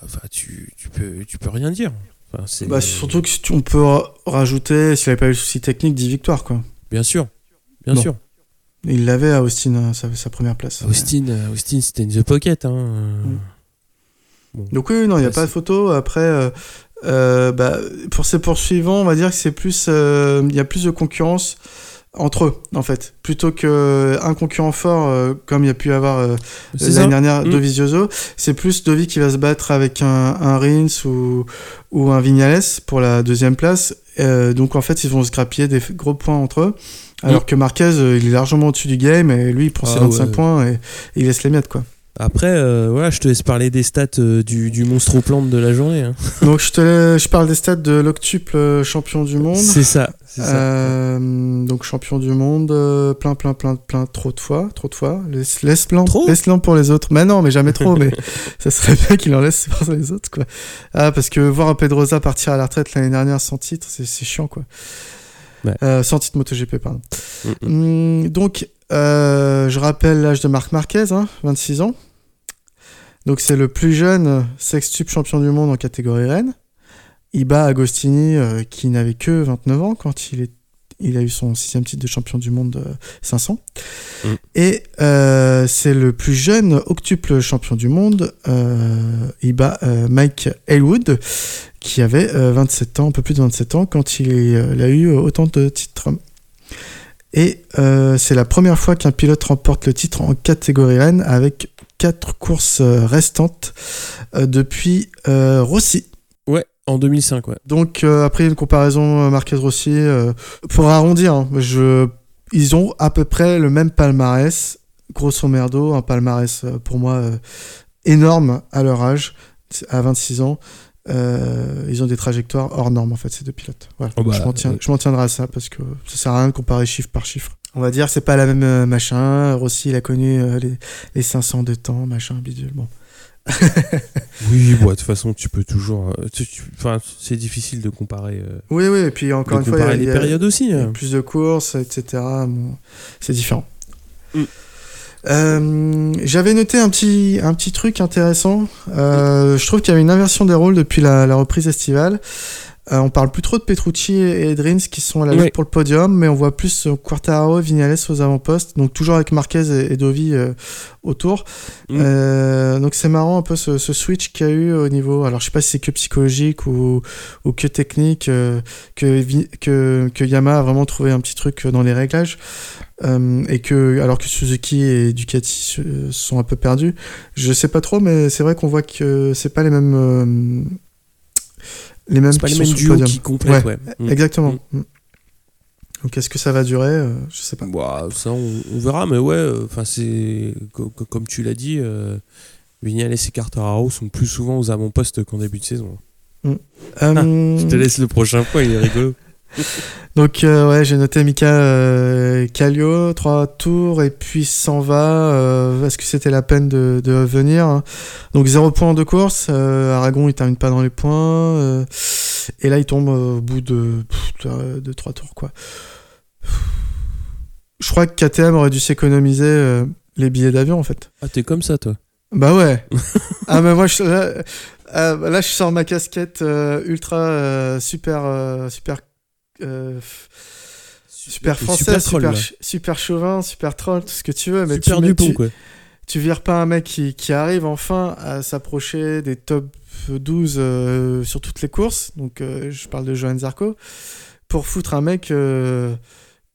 Enfin, tu, tu, peux, tu peux rien dire. Enfin, Bah, surtout que si on peut ra- rajouter, s'il avait pas eu le souci technique, 10 victoires, quoi. Bien sûr. Bien Bon. sûr. Il l'avait à Austin, hein, sa, sa première place. Austin, euh, Austin c'était in the pocket. Hein. Bon. Donc oui, non, il n'y a pas de photo. Après, euh, euh, bah, pour ces poursuivants, on va dire que c'est plus, euh, il y a plus de concurrence entre eux, en fait, plutôt que un concurrent fort, euh, comme il y a pu y avoir euh, l'année dernière Mm. Dovizioso. C'est plus Dovi qui va se battre avec un, un Rins ou, ou un Vignales pour la deuxième place. Euh, donc en fait, ils vont se grappiller des gros points entre eux. Alors que Marquez, euh, il est largement au-dessus du game et lui, il prend ses Ah 25 ouais. points et, et il laisse les miettes, quoi. Après, euh, voilà, je te laisse parler des stats euh, du, du monstre aux plantes de la journée. hein. [LAUGHS] Donc je, te, la- je parle des stats de l'octuple euh, champion du monde. C'est ça. ça. Euh, donc champion du monde, plein, plein, plein, plein, trop de fois, trop de fois. Laisse, laisse laisse pour les autres. Mais non, mais jamais trop. [LAUGHS] mais ça serait bien qu'il en laisse [LAUGHS] pour les autres, quoi. Ah, parce que voir un Pedrosa partir à la retraite l'année dernière sans titre, c'est chiant, quoi. Ouais. Euh, sans titre MotoGP, pardon. Mm, mm. Hum, donc, euh, je rappelle l'âge de Marc Marquez, hein, 26 ans. Donc c'est le plus jeune sextuple champion du monde en catégorie Rennes. Il bat Agostini euh, qui n'avait que 29 ans quand il, est, il a eu son sixième titre de champion du monde euh, 500. Mm. Et euh, c'est le plus jeune octuple champion du monde. Euh, il bat euh, Mike Elwood qui avait euh, 27 ans, un peu plus de 27 ans quand euh, il a eu autant de titres. Et euh, c'est la première fois qu'un pilote remporte le titre en catégorie Rennes avec quatre courses euh, restantes euh, depuis Rossi. Ouais, En 2005, ouais. Donc après une comparaison Marquez Rossi, euh, pour arrondir, hein, je, ils ont à peu près le même palmarès, grosso merdo, un palmarès pour moi énorme à leur âge, à 26 ans. Euh, ils ont des trajectoires hors normes en fait ces deux pilotes. Voilà. Oh bah, je m'en tiens, ouais. je m'en tiendrai à ça parce que ça sert à rien de comparer chiffre par chiffre. On va dire c'est pas la même euh, machin. Rossi il a connu euh, les, les 500 de temps machin bidule. Bon. [LAUGHS] Oui, bon, de toute façon, tu peux toujours. euh, Enfin, c'est difficile de comparer, euh, Oui oui et puis encore une fois il y a- les périodes aussi. Il y a hein. plus de courses, etc. Bon, c'est différent. Mm. Euh, J'avais noté un petit, un petit truc intéressant. Euh, Je trouve qu'il y avait une inversion des rôles depuis la, la reprise estivale. Euh, on parle plus trop de Petrucci et Edrins qui sont à la lutte pour le podium, mais on voit plus euh, Quartararo et Vignales aux avant-postes, donc toujours avec Marquez et, Dovi euh, autour. Mm. Euh, donc c'est marrant un peu ce, ce switch qu'il y a eu au niveau. Alors je sais pas si c'est que psychologique ou, ou que technique, euh, que, que, que Yamaha a vraiment trouvé un petit truc dans les réglages. Euh, et que alors que Suzuki et Ducati sont un peu perdus, je sais pas trop, mais c'est vrai qu'on voit que c'est pas les mêmes euh, les mêmes C'est pas qui les mêmes duos podium. qui complètent, ouais. Mm. Exactement. Mm. Donc est-ce que ça va durer Euh, Je sais pas. Bah, ça, on, on verra, mais ouais, euh, enfin, c'est. co- co- Comme tu l'as dit, euh, Vignales et Quartararo sont plus souvent aux avant-postes qu'en début de saison. Euh, Je te laisse le prochain point, il est rigolo. [LAUGHS] [LAUGHS] Donc euh, ouais, j'ai noté Mika euh, Kallio, trois tours et puis s'en va. Euh, Est-ce que c'était la peine de, de venir hein Donc zéro point de course. Euh, Aragon il termine pas dans les points. euh, et là il tombe au bout de, de, de trois tours quoi. Je crois que KTM aurait dû s'économiser les billets d'avion en fait. Ah, t'es comme ça, toi. Bah ouais. [LAUGHS] ah mais moi je, là, là, je sors ma casquette ultra euh, super euh, super français, super troll, chauvin, super troll, tout ce que tu veux. Mais Super tu, Dupont, tu, quoi. tu vires pas un mec qui, qui arrive enfin à s'approcher des top 12 euh, sur toutes les courses. Donc euh, je parle de Johan Zarco pour foutre un mec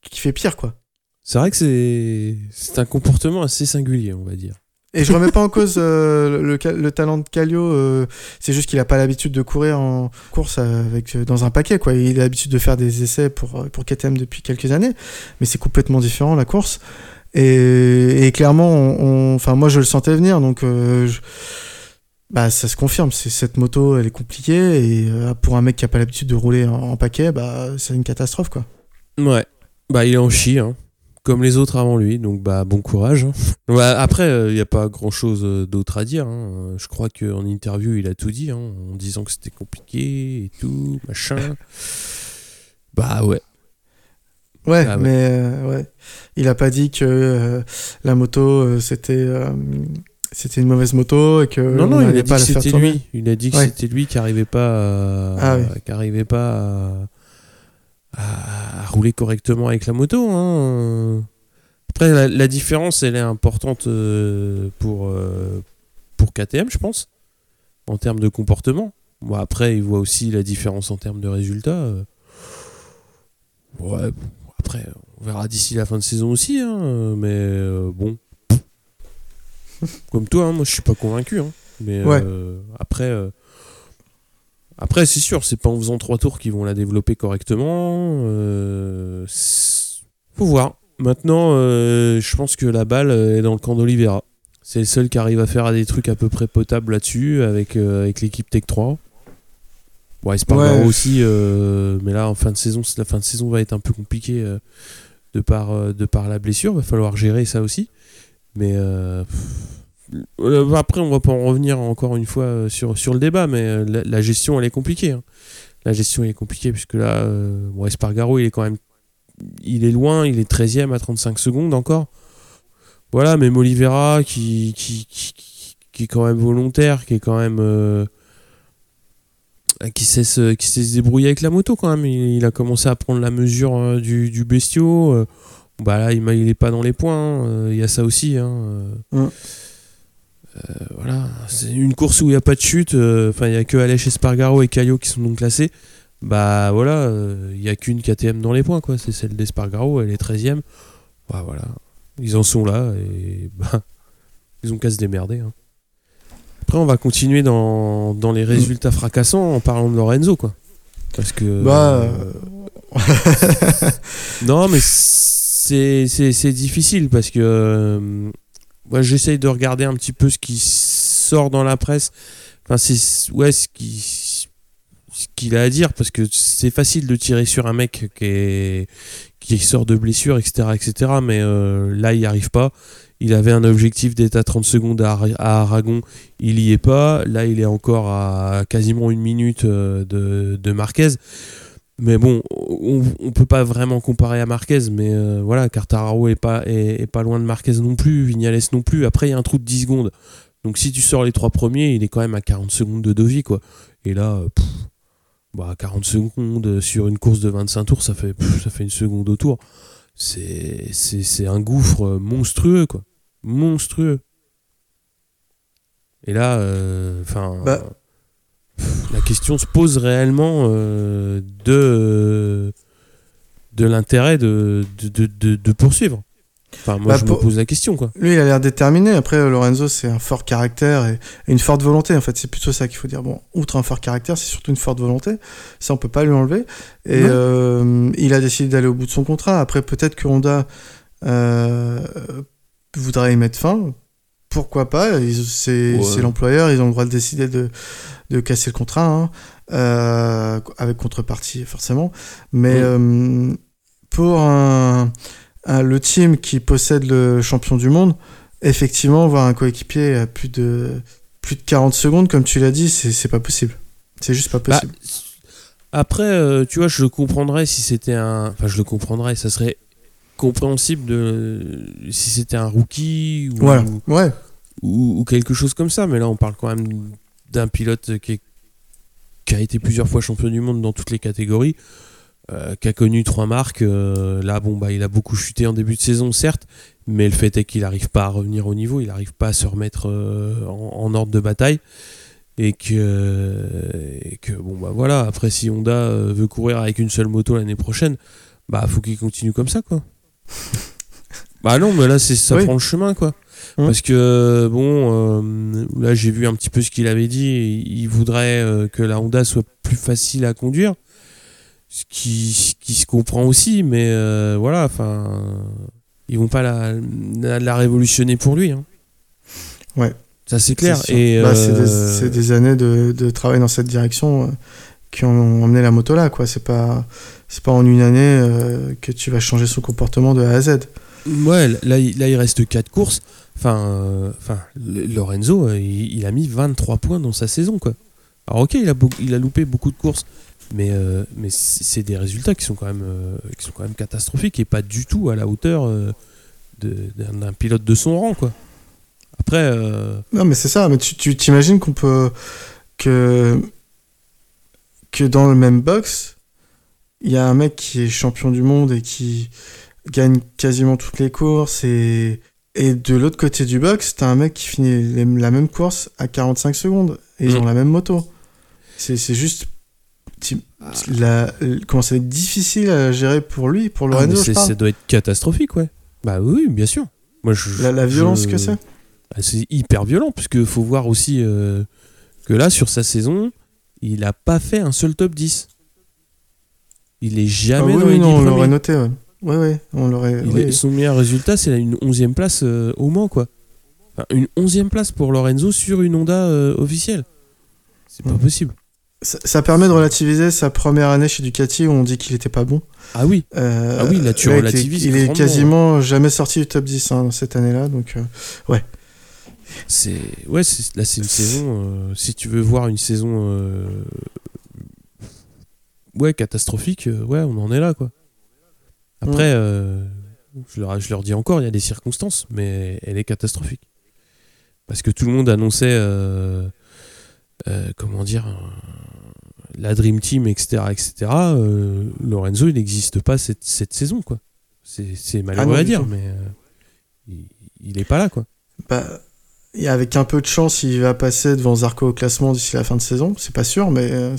qui fait pire quoi. C'est vrai que c'est un comportement assez singulier, on va dire. Et je remets pas en cause euh, le, le- le talent de Callio, euh, c'est juste qu'il a pas l'habitude de courir en course avec euh, dans un paquet quoi. Il a l'habitude de faire des essais pour pour KTM depuis quelques années, mais c'est complètement différent la course. Et, clairement, enfin moi je le sentais venir, donc bah ça se confirme. C'est cette moto, elle est compliquée et pour un mec qui a pas l'habitude de rouler en, en paquet, bah c'est une catastrophe quoi. Ouais. Bah, il est en chie, hein. Comme les autres avant lui, donc bah bon courage. hein. [LAUGHS] Après, il n'y a pas grand chose d'autre à dire. hein. Je crois qu'en interview, il a tout dit, hein, en disant que c'était compliqué et tout, machin. [LAUGHS] Bah ouais. Ouais, Ah ouais. mais euh, ouais. Il a pas dit que euh, la moto euh, c'était euh, c'était une mauvaise moto et que non, on non, il n'allait a dit pas que la faire c'était lui. Il a dit que Ouais. c'était lui qui arrivait pas à, Ah oui. qui arrivait pas à, à- à rouler correctement avec la moto. hein. Après, la, la différence, elle est importante euh, pour, euh, pour KTM, je pense, en termes de comportement. Bon, après, il voit aussi la différence en termes de résultats. euh. Ouais, après, on verra d'ici la fin de saison aussi, hein, mais euh, bon. [LAUGHS] Comme toi, hein, moi je suis pas convaincu. hein. Mais Ouais. euh, après, euh, après c'est sûr, c'est pas en faisant trois tours qu'ils vont la développer correctement. Euh, faut voir. Maintenant, euh, je pense que la balle euh, est dans le camp d'Olivera. C'est le seul qui arrive à faire des trucs à peu près potables là-dessus avec, euh, avec l'équipe Tech 3. Ouais, Espargaro Ouais. aussi, euh, mais là en fin de saison, la fin de saison va être un peu compliquée de, par, de par la blessure. Va falloir gérer ça aussi. Mais euh, pff, euh, après, on va pas en revenir encore une fois euh, sur, sur le débat, mais euh, la, gestion elle est compliquée. hein. La gestion elle est compliquée puisque là, Espargaro il est quand même il est loin, il est 13ème à 35 secondes encore. Voilà, même Oliveira qui, qui, qui, qui- est quand même volontaire, qui est quand même. qui, sait se, qui sait se débrouiller avec la moto quand même. Il, a commencé à prendre la mesure du, du bestiau. bah là, il, m'a- il est pas dans les points. hein, Il y a ça aussi. hein. Mm. Euh, voilà, c'est une course où il n'y a pas de chute. euh, Enfin, il n'y a que Aleix Espargaro et Caillot qui sont donc classés. Bah voilà, euh, il n'y a qu'une KTM dans les points, quoi. C'est celle d'Espargaro, elle est 13ème. Bah voilà, ils en sont là et bah, [LAUGHS] ils ont qu'à se démerder. hein. Après, on va continuer dans, dans les résultats fracassants en parlant de Lorenzo, quoi. Parce que. Bah, euh, [LAUGHS] non, mais c'est difficile parce que. J'essaye de regarder un petit peu ce qui sort dans la presse. Enfin, c'est. Ouais, ce qui ce qu'il a à dire parce que c'est facile de tirer sur un mec qui qui sort de blessure etc etc mais euh, là il n'y arrive pas il avait un objectif d'être à 30 secondes à Aragon il y est pas là il est encore à quasiment une minute euh, de, de Marquez mais bon on, on peut pas vraiment comparer à Marquez mais euh, voilà Cartararo est pas loin de Marquez non plus Vignales non plus après il y a un trou de 10 secondes donc si tu sors les trois premiers il est quand même à 40 secondes de Dovi quoi et là euh, bah, 40 secondes sur une course de 25 tours, ça fait, une seconde au tour. C'est, un gouffre monstrueux, quoi. Monstrueux. Et là, euh, enfin, Bah. La question se pose réellement euh, de, de l'intérêt de, de, de, poursuivre. Enfin, moi, Bah, je pour- me pose la question, quoi. Lui, il a l'air déterminé. Après, Lorenzo, c'est un fort caractère et, et une forte volonté. En fait, c'est plutôt ça qu'il faut dire. Bon, outre un fort caractère, c'est surtout une forte volonté. Ça, on peut pas lui enlever. Et euh, il a décidé d'aller au bout de son contrat. Après, peut-être que Honda euh, voudrait y mettre fin. Pourquoi pas C'est Ouais. l'employeur. Ils ont le droit de décider de, de casser le contrat. hein. Euh, avec contrepartie, forcément. Mais Ouais. euh, pour un, un- le team qui possède le champion du monde, effectivement, voir un coéquipier à plus de, plus de 40 secondes, comme tu l'as dit, c'est c'est pas possible. C'est juste pas Bah, possible. après, euh, tu vois, je le comprendrais si c'était un. Enfin, je le comprendrais, ça serait compréhensible de si c'était un rookie ou, voilà. Ouais. ou, ou quelque chose comme ça. Mais là, on parle quand même d'un pilote qui, est- qui a été plusieurs fois champion du monde dans toutes les catégories, euh, qui a connu trois marques. euh, là, bon, bah, il a beaucoup chuté en début de saison, certes, mais le fait est qu'il n'arrive pas à revenir au niveau, il n'arrive pas à se remettre euh, en, en ordre de bataille. Et que, et que, bon, bah voilà, après, si Honda veut courir avec une seule moto l'année prochaine, bah, faut qu'il continue comme ça, quoi. [LAUGHS] bah non, mais là, c'est ça Oui. prend le chemin, quoi. Hum. Parce que, bon, euh, là, j'ai vu un petit peu ce qu'il avait dit. Il voudrait euh, que la Honda soit plus facile à conduire. Ce qui, qui se comprend aussi, mais euh, voilà, enfin. Ils vont pas la, la, la révolutionner pour lui. Hein. Ouais. Ça, c'est clair. C'est Bah, c'est des, euh, années de, de travail dans cette direction euh, qui ont emmené la moto là, quoi. C'est pas, c'est pas en une année euh, que tu vas changer son comportement de A à Z. Ouais, là, il- là il reste 4 courses. Enfin, euh, enfin Lorenzo, euh, il, il a mis 23 points dans sa saison, quoi. Alors, ok, il a, il a loupé beaucoup de courses, mais, euh, mais c'est des résultats qui sont, quand même, qui sont quand même catastrophiques et pas du tout à la hauteur d'un pilote de son rang, quoi. Après, Non, mais c'est ça. Mais tu, tu t'imagines qu'on peut que que dans le même box, il y a un mec qui est champion du monde et qui gagne quasiment toutes les courses et et de l'autre côté du box, t'as un mec qui finit les- la même course à 45 secondes et ils Mm. ont la même moto. C'est c'est juste tu- la, comment ça va être difficile à gérer pour lui, pour ah, Lorenzo, je c'est- parle. ça doit être catastrophique, ouais. Bah oui, bien sûr. Moi, je, La, la violence je- que c'est. Ah, C'est hyper violent, puisque faut voir aussi euh, que là, sur sa saison, il n'a pas fait un seul top 10. Il est Ah jamais oui, dans les 10 non, on premiers. l'aurait noté. Ouais. Ouais, ouais, on l'aurait. Il oui. est- son meilleur résultat, c'est une 11e place euh, au Mans, quoi. Enfin, une 11e place pour Lorenzo sur une Honda euh, officielle. C'est pas possible. Ça, ça permet de relativiser sa première année chez Ducati où on dit qu'il était pas bon. Ah oui, Euh, Ah oui, là, tu il était- relativises Il est grandement, quasiment jamais sorti du top 10 hein, cette année-là. Donc, euh, c'est ouais, c'est- là c'est une saison. euh, si tu veux voir une saison, euh, ouais, catastrophique, euh, ouais, on en est là, quoi. Après, euh, je, leur, je leur dis encore, il y a des circonstances, mais elle est catastrophique. Parce que tout le monde annonçait, euh, comment dire, la Dream Team, etc., etc. euh, Lorenzo, il n'existe pas cette, cette saison, quoi. C'est malheureux Ah non, à dire, mais euh, il, il est pas là, quoi. bah, et avec un peu de chance, il va passer devant Zarco au classement d'ici la fin de saison. C'est pas sûr, mais euh,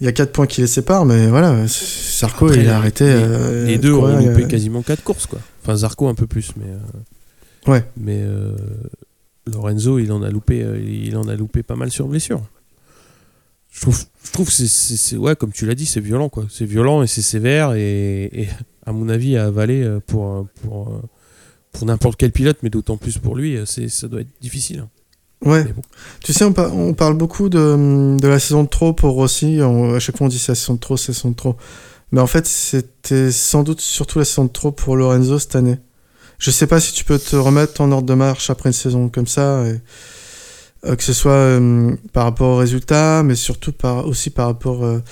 il y a 4 points qui les séparent. Mais voilà, Zarco, Après, il a arrêté. les- euh, Les deux ont loupé euh, quasiment 4 courses, quoi. Enfin, Zarco un peu plus, mais. euh, Ouais. Mais. Lorenzo, il en a loupé, il en a loupé pas mal sur blessure. Je trouve, je trouve que c'est, ouais, comme tu l'as dit, c'est violent, quoi. C'est violent et c'est sévère et, et, à mon avis, à avaler pour, pour, pour n'importe quel pilote, mais d'autant plus pour lui, ça doit être difficile. Ouais. Bon. Tu sais, on, par- on parle beaucoup de, de la saison de trop pour Rossi. On- à chaque fois, on dit c'est la saison de trop, c'est la saison de trop. Mais en fait, c'était sans doute surtout la saison de trop pour Lorenzo cette année. Je sais pas si tu peux te remettre en ordre de marche après une saison comme ça, et, euh, que ce soit euh, par rapport aux résultats, mais surtout par, aussi par rapport euh,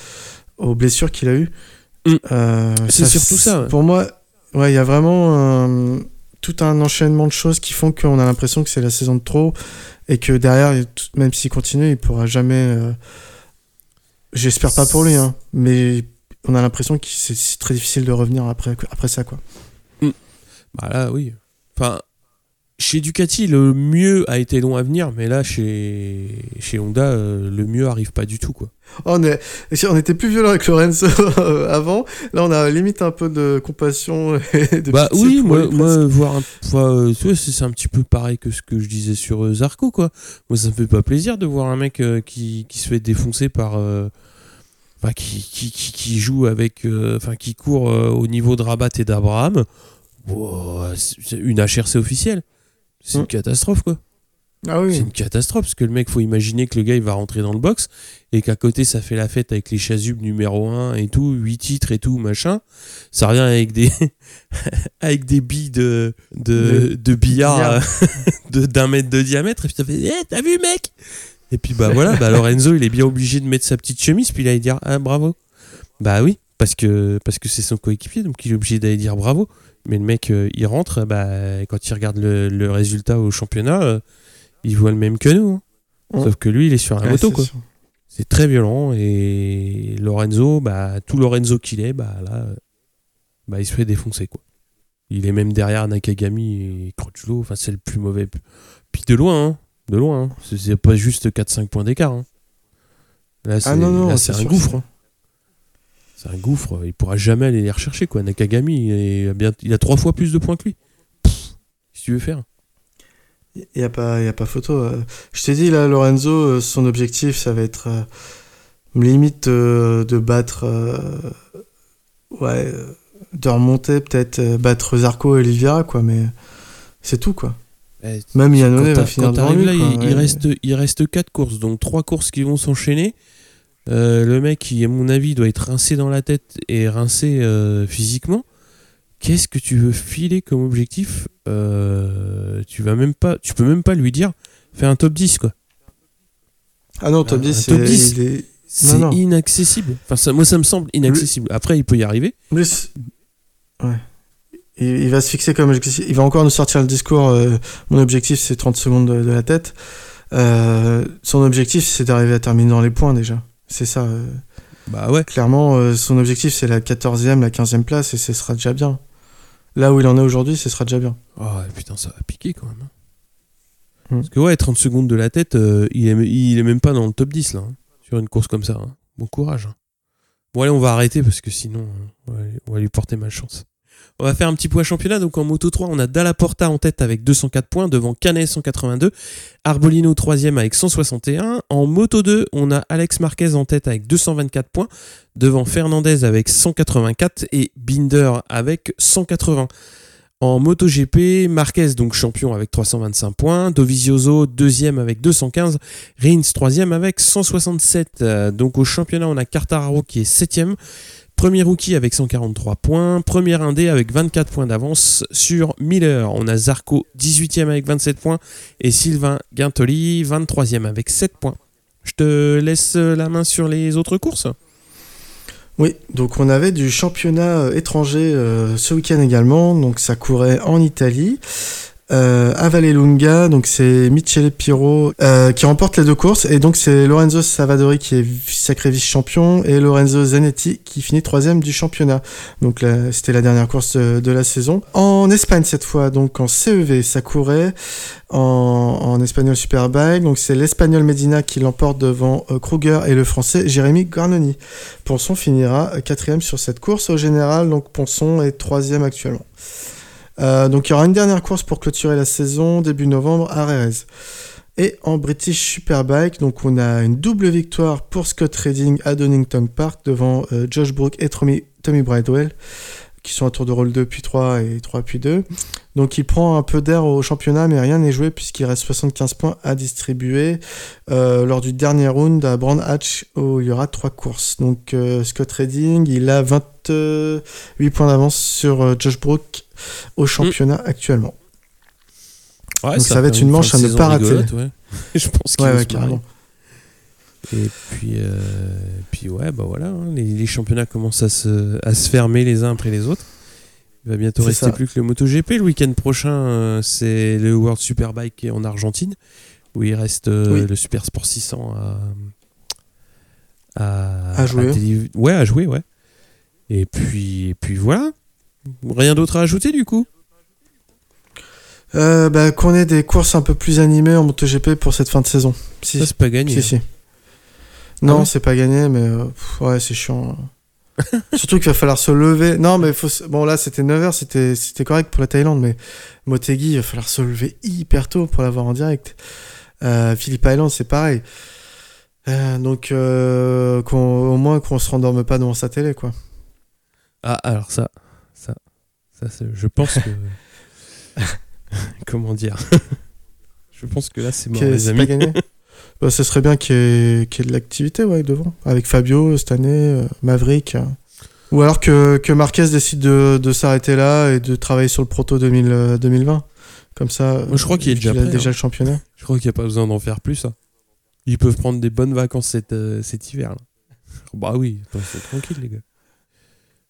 aux blessures qu'il a eues. Mm. Euh, C'est surtout ça, ouais. Pour moi, ouais, il y a vraiment tout un enchaînement de choses qui font qu'on a l'impression que c'est la saison de trop et que derrière, même s'il continue, il pourra jamais. euh, J'espère pas pour lui, hein, mais on a l'impression que c'est c'est très difficile de revenir après, après ça, quoi. Bah là, oui. Enfin, chez Ducati, le mieux a été long à venir, mais là, chez, chez Honda, euh, le mieux arrive pas du tout, quoi. On, est, on était plus violent avec Lorenzo [LAUGHS] avant. Là, on a limite un peu de compassion [LAUGHS] et de Bah oui, moi, moi voir un, euh, c'est un petit peu pareil que ce que je disais sur euh, Zarco, quoi. Moi, ça me fait pas plaisir de voir un mec euh, qui, qui se fait défoncer par. euh, Enfin, qui, qui, qui, qui joue avec. euh, Enfin, qui court euh, au niveau de Rabat et d'Abraham. Wow, une HRC officielle. C'est une Mm. catastrophe, quoi. Ah C'est oui. une catastrophe parce que le mec, faut imaginer que le gars il va rentrer dans le box et qu'à côté ça fait la fête avec les chasubes numéro 1 et tout, 8 titres et tout, machin. Ça revient avec des [LAUGHS] avec des billes de, de, De- de billard euh, [LAUGHS] de- d'un mètre de diamètre et puis ça fait Eh, t'as vu mec? Et puis bah voilà, bah Lorenzo il est bien obligé de mettre sa petite chemise puis là il dire ah bravo. Bah oui, parce que parce que c'est son coéquipier donc il est obligé d'aller dire bravo. Mais le mec euh, il rentre, bah quand il regarde le, le résultat au championnat, euh, il voit le même que nous. hein. Ouais. Sauf que lui, il est sur un Ouais, moto, c'est quoi. C'est très violent. Et Lorenzo, bah, tout Lorenzo qu'il est, bah, là, bah, il se fait défoncer, quoi. Il est même derrière Nakagami et Crutchlow. Enfin, c'est le plus mauvais. Puis de loin, hein. De loin. hein. C'est- pas juste 4-5 points d'écart. hein. Là, c'est Ah non, non, là, c'est c'est un sûr, gouffre. c'est-. C'est un gouffre. Il pourra jamais aller les rechercher, quoi. Nakagami, il, a bien... il a trois fois plus de points que lui. Pff, que tu veux faire? Il n'y a, pas- y a pas photo. euh. Je t'ai dit, là, Lorenzo, euh, son objectif, ça va être euh, limite euh, de battre. euh, ouais, de remonter, peut-être battre Zarco et Oliveira, quoi, mais c'est tout, quoi. Eh, Même Yannone va finir devant lui. là, quoi, il, reste, il reste 4 courses, donc 3 courses qui vont s'enchaîner. Euh, le mec, qui, à mon avis, doit être rincé dans la tête et rincé euh, physiquement. Qu'est-ce que tu veux filer comme objectif Euh, Tu vas même pas, tu peux même pas lui dire fais un top 10 quoi. Ah non, top un 10, top c'est- 10. il est- C'est non. inaccessible. Enfin, ça, moi, ça me semble inaccessible. Après, il peut y arriver. Plus, ouais. Il, il va se fixer comme objectif. Il va encore nous sortir le discours. euh, mon objectif, c'est 30 secondes de, de la tête. Euh, son objectif, c'est d'arriver à terminer dans les points déjà. C'est ça. euh. Bah ouais. Clairement, euh, son objectif, c'est la 14e, la 15e place et ce sera déjà bien. Là où il en est aujourd'hui, ce sera déjà bien. Oh putain, ça va piquer quand même. hein. Hmm. Parce que ouais, 30 secondes de la tête, euh, il, est, il est même pas dans le top 10 là, hein, sur une course comme ça. hein. Bon courage. hein. Bon allez, on va arrêter parce que sinon, on va, on va lui porter malchance. On va faire un petit point championnat. Donc en Moto 3, on a Dalla Porta en tête avec 204 points, devant Canet 182, Arbolino 3 avec 161. En Moto 2, on a Alex Marquez en tête avec 224 points, devant Fernandez avec 184 et Binder avec 180. En MotoGP, Marquez donc champion avec 325 points, Dovizioso deuxième avec 215, Rins troisième avec 167. Euh, donc au championnat, on a Quartararo qui est septième, premier rookie avec 143 points, premier indé avec 24 points d'avance sur Miller. On a Zarco 18e avec 27 points et Sylvain Guintoli 23e avec 7 points. Je te laisse la main sur les autres courses. Oui, donc on avait du championnat étranger euh, ce week-end également. Donc ça courait en Italie. Euh, à Vallelunga, donc c'est Michele Piro euh, qui remporte les deux courses et donc c'est Lorenzo Savadori qui est sacré vice-champion et Lorenzo Zanetti qui finit troisième du championnat. Donc c'était la dernière course de, la saison. En Espagne cette fois, donc en CEV, ça courait en, espagnol Superbike. Donc c'est l'espagnol Medina qui l'emporte devant euh, Kruger et le français Jérémy Garnoni. Ponson finira quatrième sur cette course au général, donc Ponson est troisième actuellement. Euh, donc il y aura une dernière course pour clôturer la saison, début novembre, à Rérez. Et en British Superbike, donc on a une double victoire pour Scott Redding à Donington Park devant euh, Josh Brook et Tommy, Bridewell, qui sont à tour de rôle 2 puis 3 et 3 puis 2. Donc il prend un peu d'air au championnat, mais rien n'est joué puisqu'il reste 75 points à distribuer euh, lors du dernier round à Brand Hatch où il y aura 3 courses. Donc Scott Redding, il a 28 points d'avance sur Josh Brook au championnat actuellement. Ouais, Donc ça va être une manche à ne pas rater. ouais. [LAUGHS] Je pense qu'il Ouais, carrément. Et puis, euh, puis ouais, bah voilà, hein, les, les championnats commencent à se, à se fermer les uns après les autres. Il va bientôt rester ça. plus que le MotoGP. Le week-end prochain, euh, c'est le World Superbike en Argentine, où il reste euh, Oui. le Super Sport 600 à, à, À jouer. ouais, à jouer, ouais. Et puis, et puis voilà. Rien d'autre à ajouter du coup? Euh, bah, qu'on ait des courses un peu plus animées en MotoGP pour cette fin de saison. Si, Ça, c'est pas gagné. si, si. Non, Ah ouais? c'est pas gagné, mais euh, pff, ouais, c'est chiant. [LAUGHS] Surtout qu'il va falloir se lever. Non, mais faut... bon, là, c'était 9h, c'était c'était correct pour la Thaïlande, mais Motegi, il va falloir se lever hyper tôt pour l'avoir en direct. Euh, Philippe Island, c'est pareil. Euh, donc, euh, qu'on- au moins qu'on se rendorme pas devant sa télé, quoi. Ah, alors ça, ça, ça, je pense que. [LAUGHS] Comment dire? Je pense que là, c'est mort, les amis. pas gagné? [LAUGHS] bah, ce serait bien qu'il y, ait- qu'il y ait de l'activité ouais, devant. Avec Fabio cette année, euh, Maverick. euh. Ou alors que, que Marquez décide de, de s'arrêter là et de travailler sur le proto 2000, euh, 2020. Comme ça, Moi, je crois qu'il est déjà a prêt, déjà hein. le championnat. [LAUGHS] Je crois qu'il n'y a pas besoin d'en faire plus. hein. Ils peuvent prendre des bonnes vacances cet, euh, cet hiver. Là. Bah oui, attends, c'est tranquille, les gars.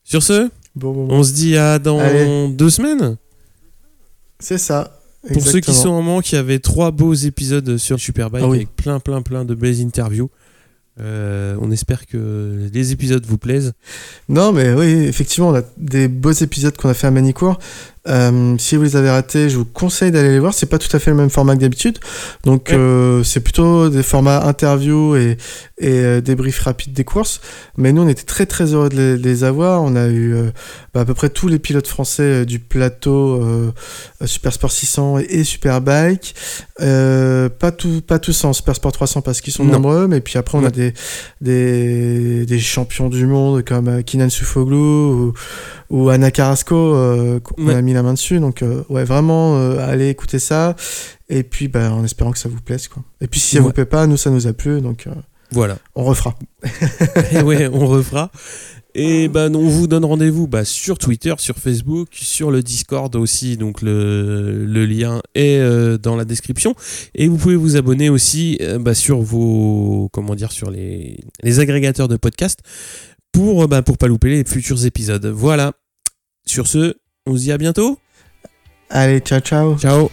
Sur ce, Bon, bon, bon. on se dit à dans Allez. deux semaines. C'est ça. Pour ceux qui sont en manque, il y avait trois beaux épisodes sur Superbike Ah oui. avec plein, plein, plein de belles interviews. Euh, on espère que les épisodes vous plaisent. Non, mais oui, effectivement, on a des beaux épisodes qu'on a fait à Manicourt. Euh, si vous les avez ratés, je vous conseille d'aller les voir. C'est pas tout à fait le même format que d'habitude. Donc, Ouais. euh, c'est plutôt des formats interview et, et euh, débriefs rapides des courses. Mais nous, on était très très heureux de les, de les avoir. On a eu euh, bah, à peu près tous les pilotes français du plateau Super Sport 600 et, et Superbike. Pas, tout, pas tous en Super Sport 300 parce qu'ils sont Non. nombreux. Mais puis après, on Ouais. a des, des, des champions du monde comme Kinan Sufoglu ou, ou Anna Carrasco qu'on Ouais. a mis la main dessus. Donc, euh, ouais, vraiment, euh, allez écouter ça. Et puis, bah, en espérant que ça vous plaise. Quoi. Et puis, si ça Ouais. vous plaît pas, nous, ça nous a plu. Donc, euh, Voilà. on refera. [LAUGHS] Et ouais, on refera. Et ben, on vous donne rendez-vous bah, sur Twitter, sur Facebook, sur le Discord aussi. Donc le, le lien est euh, dans la description. Et vous pouvez vous abonner aussi euh, bah, sur vos comment dire sur les, les agrégateurs de podcasts pour bah, pour pas louper les futurs épisodes. Voilà. Sur ce, on se dit à bientôt. Allez, ciao, ciao. Ciao.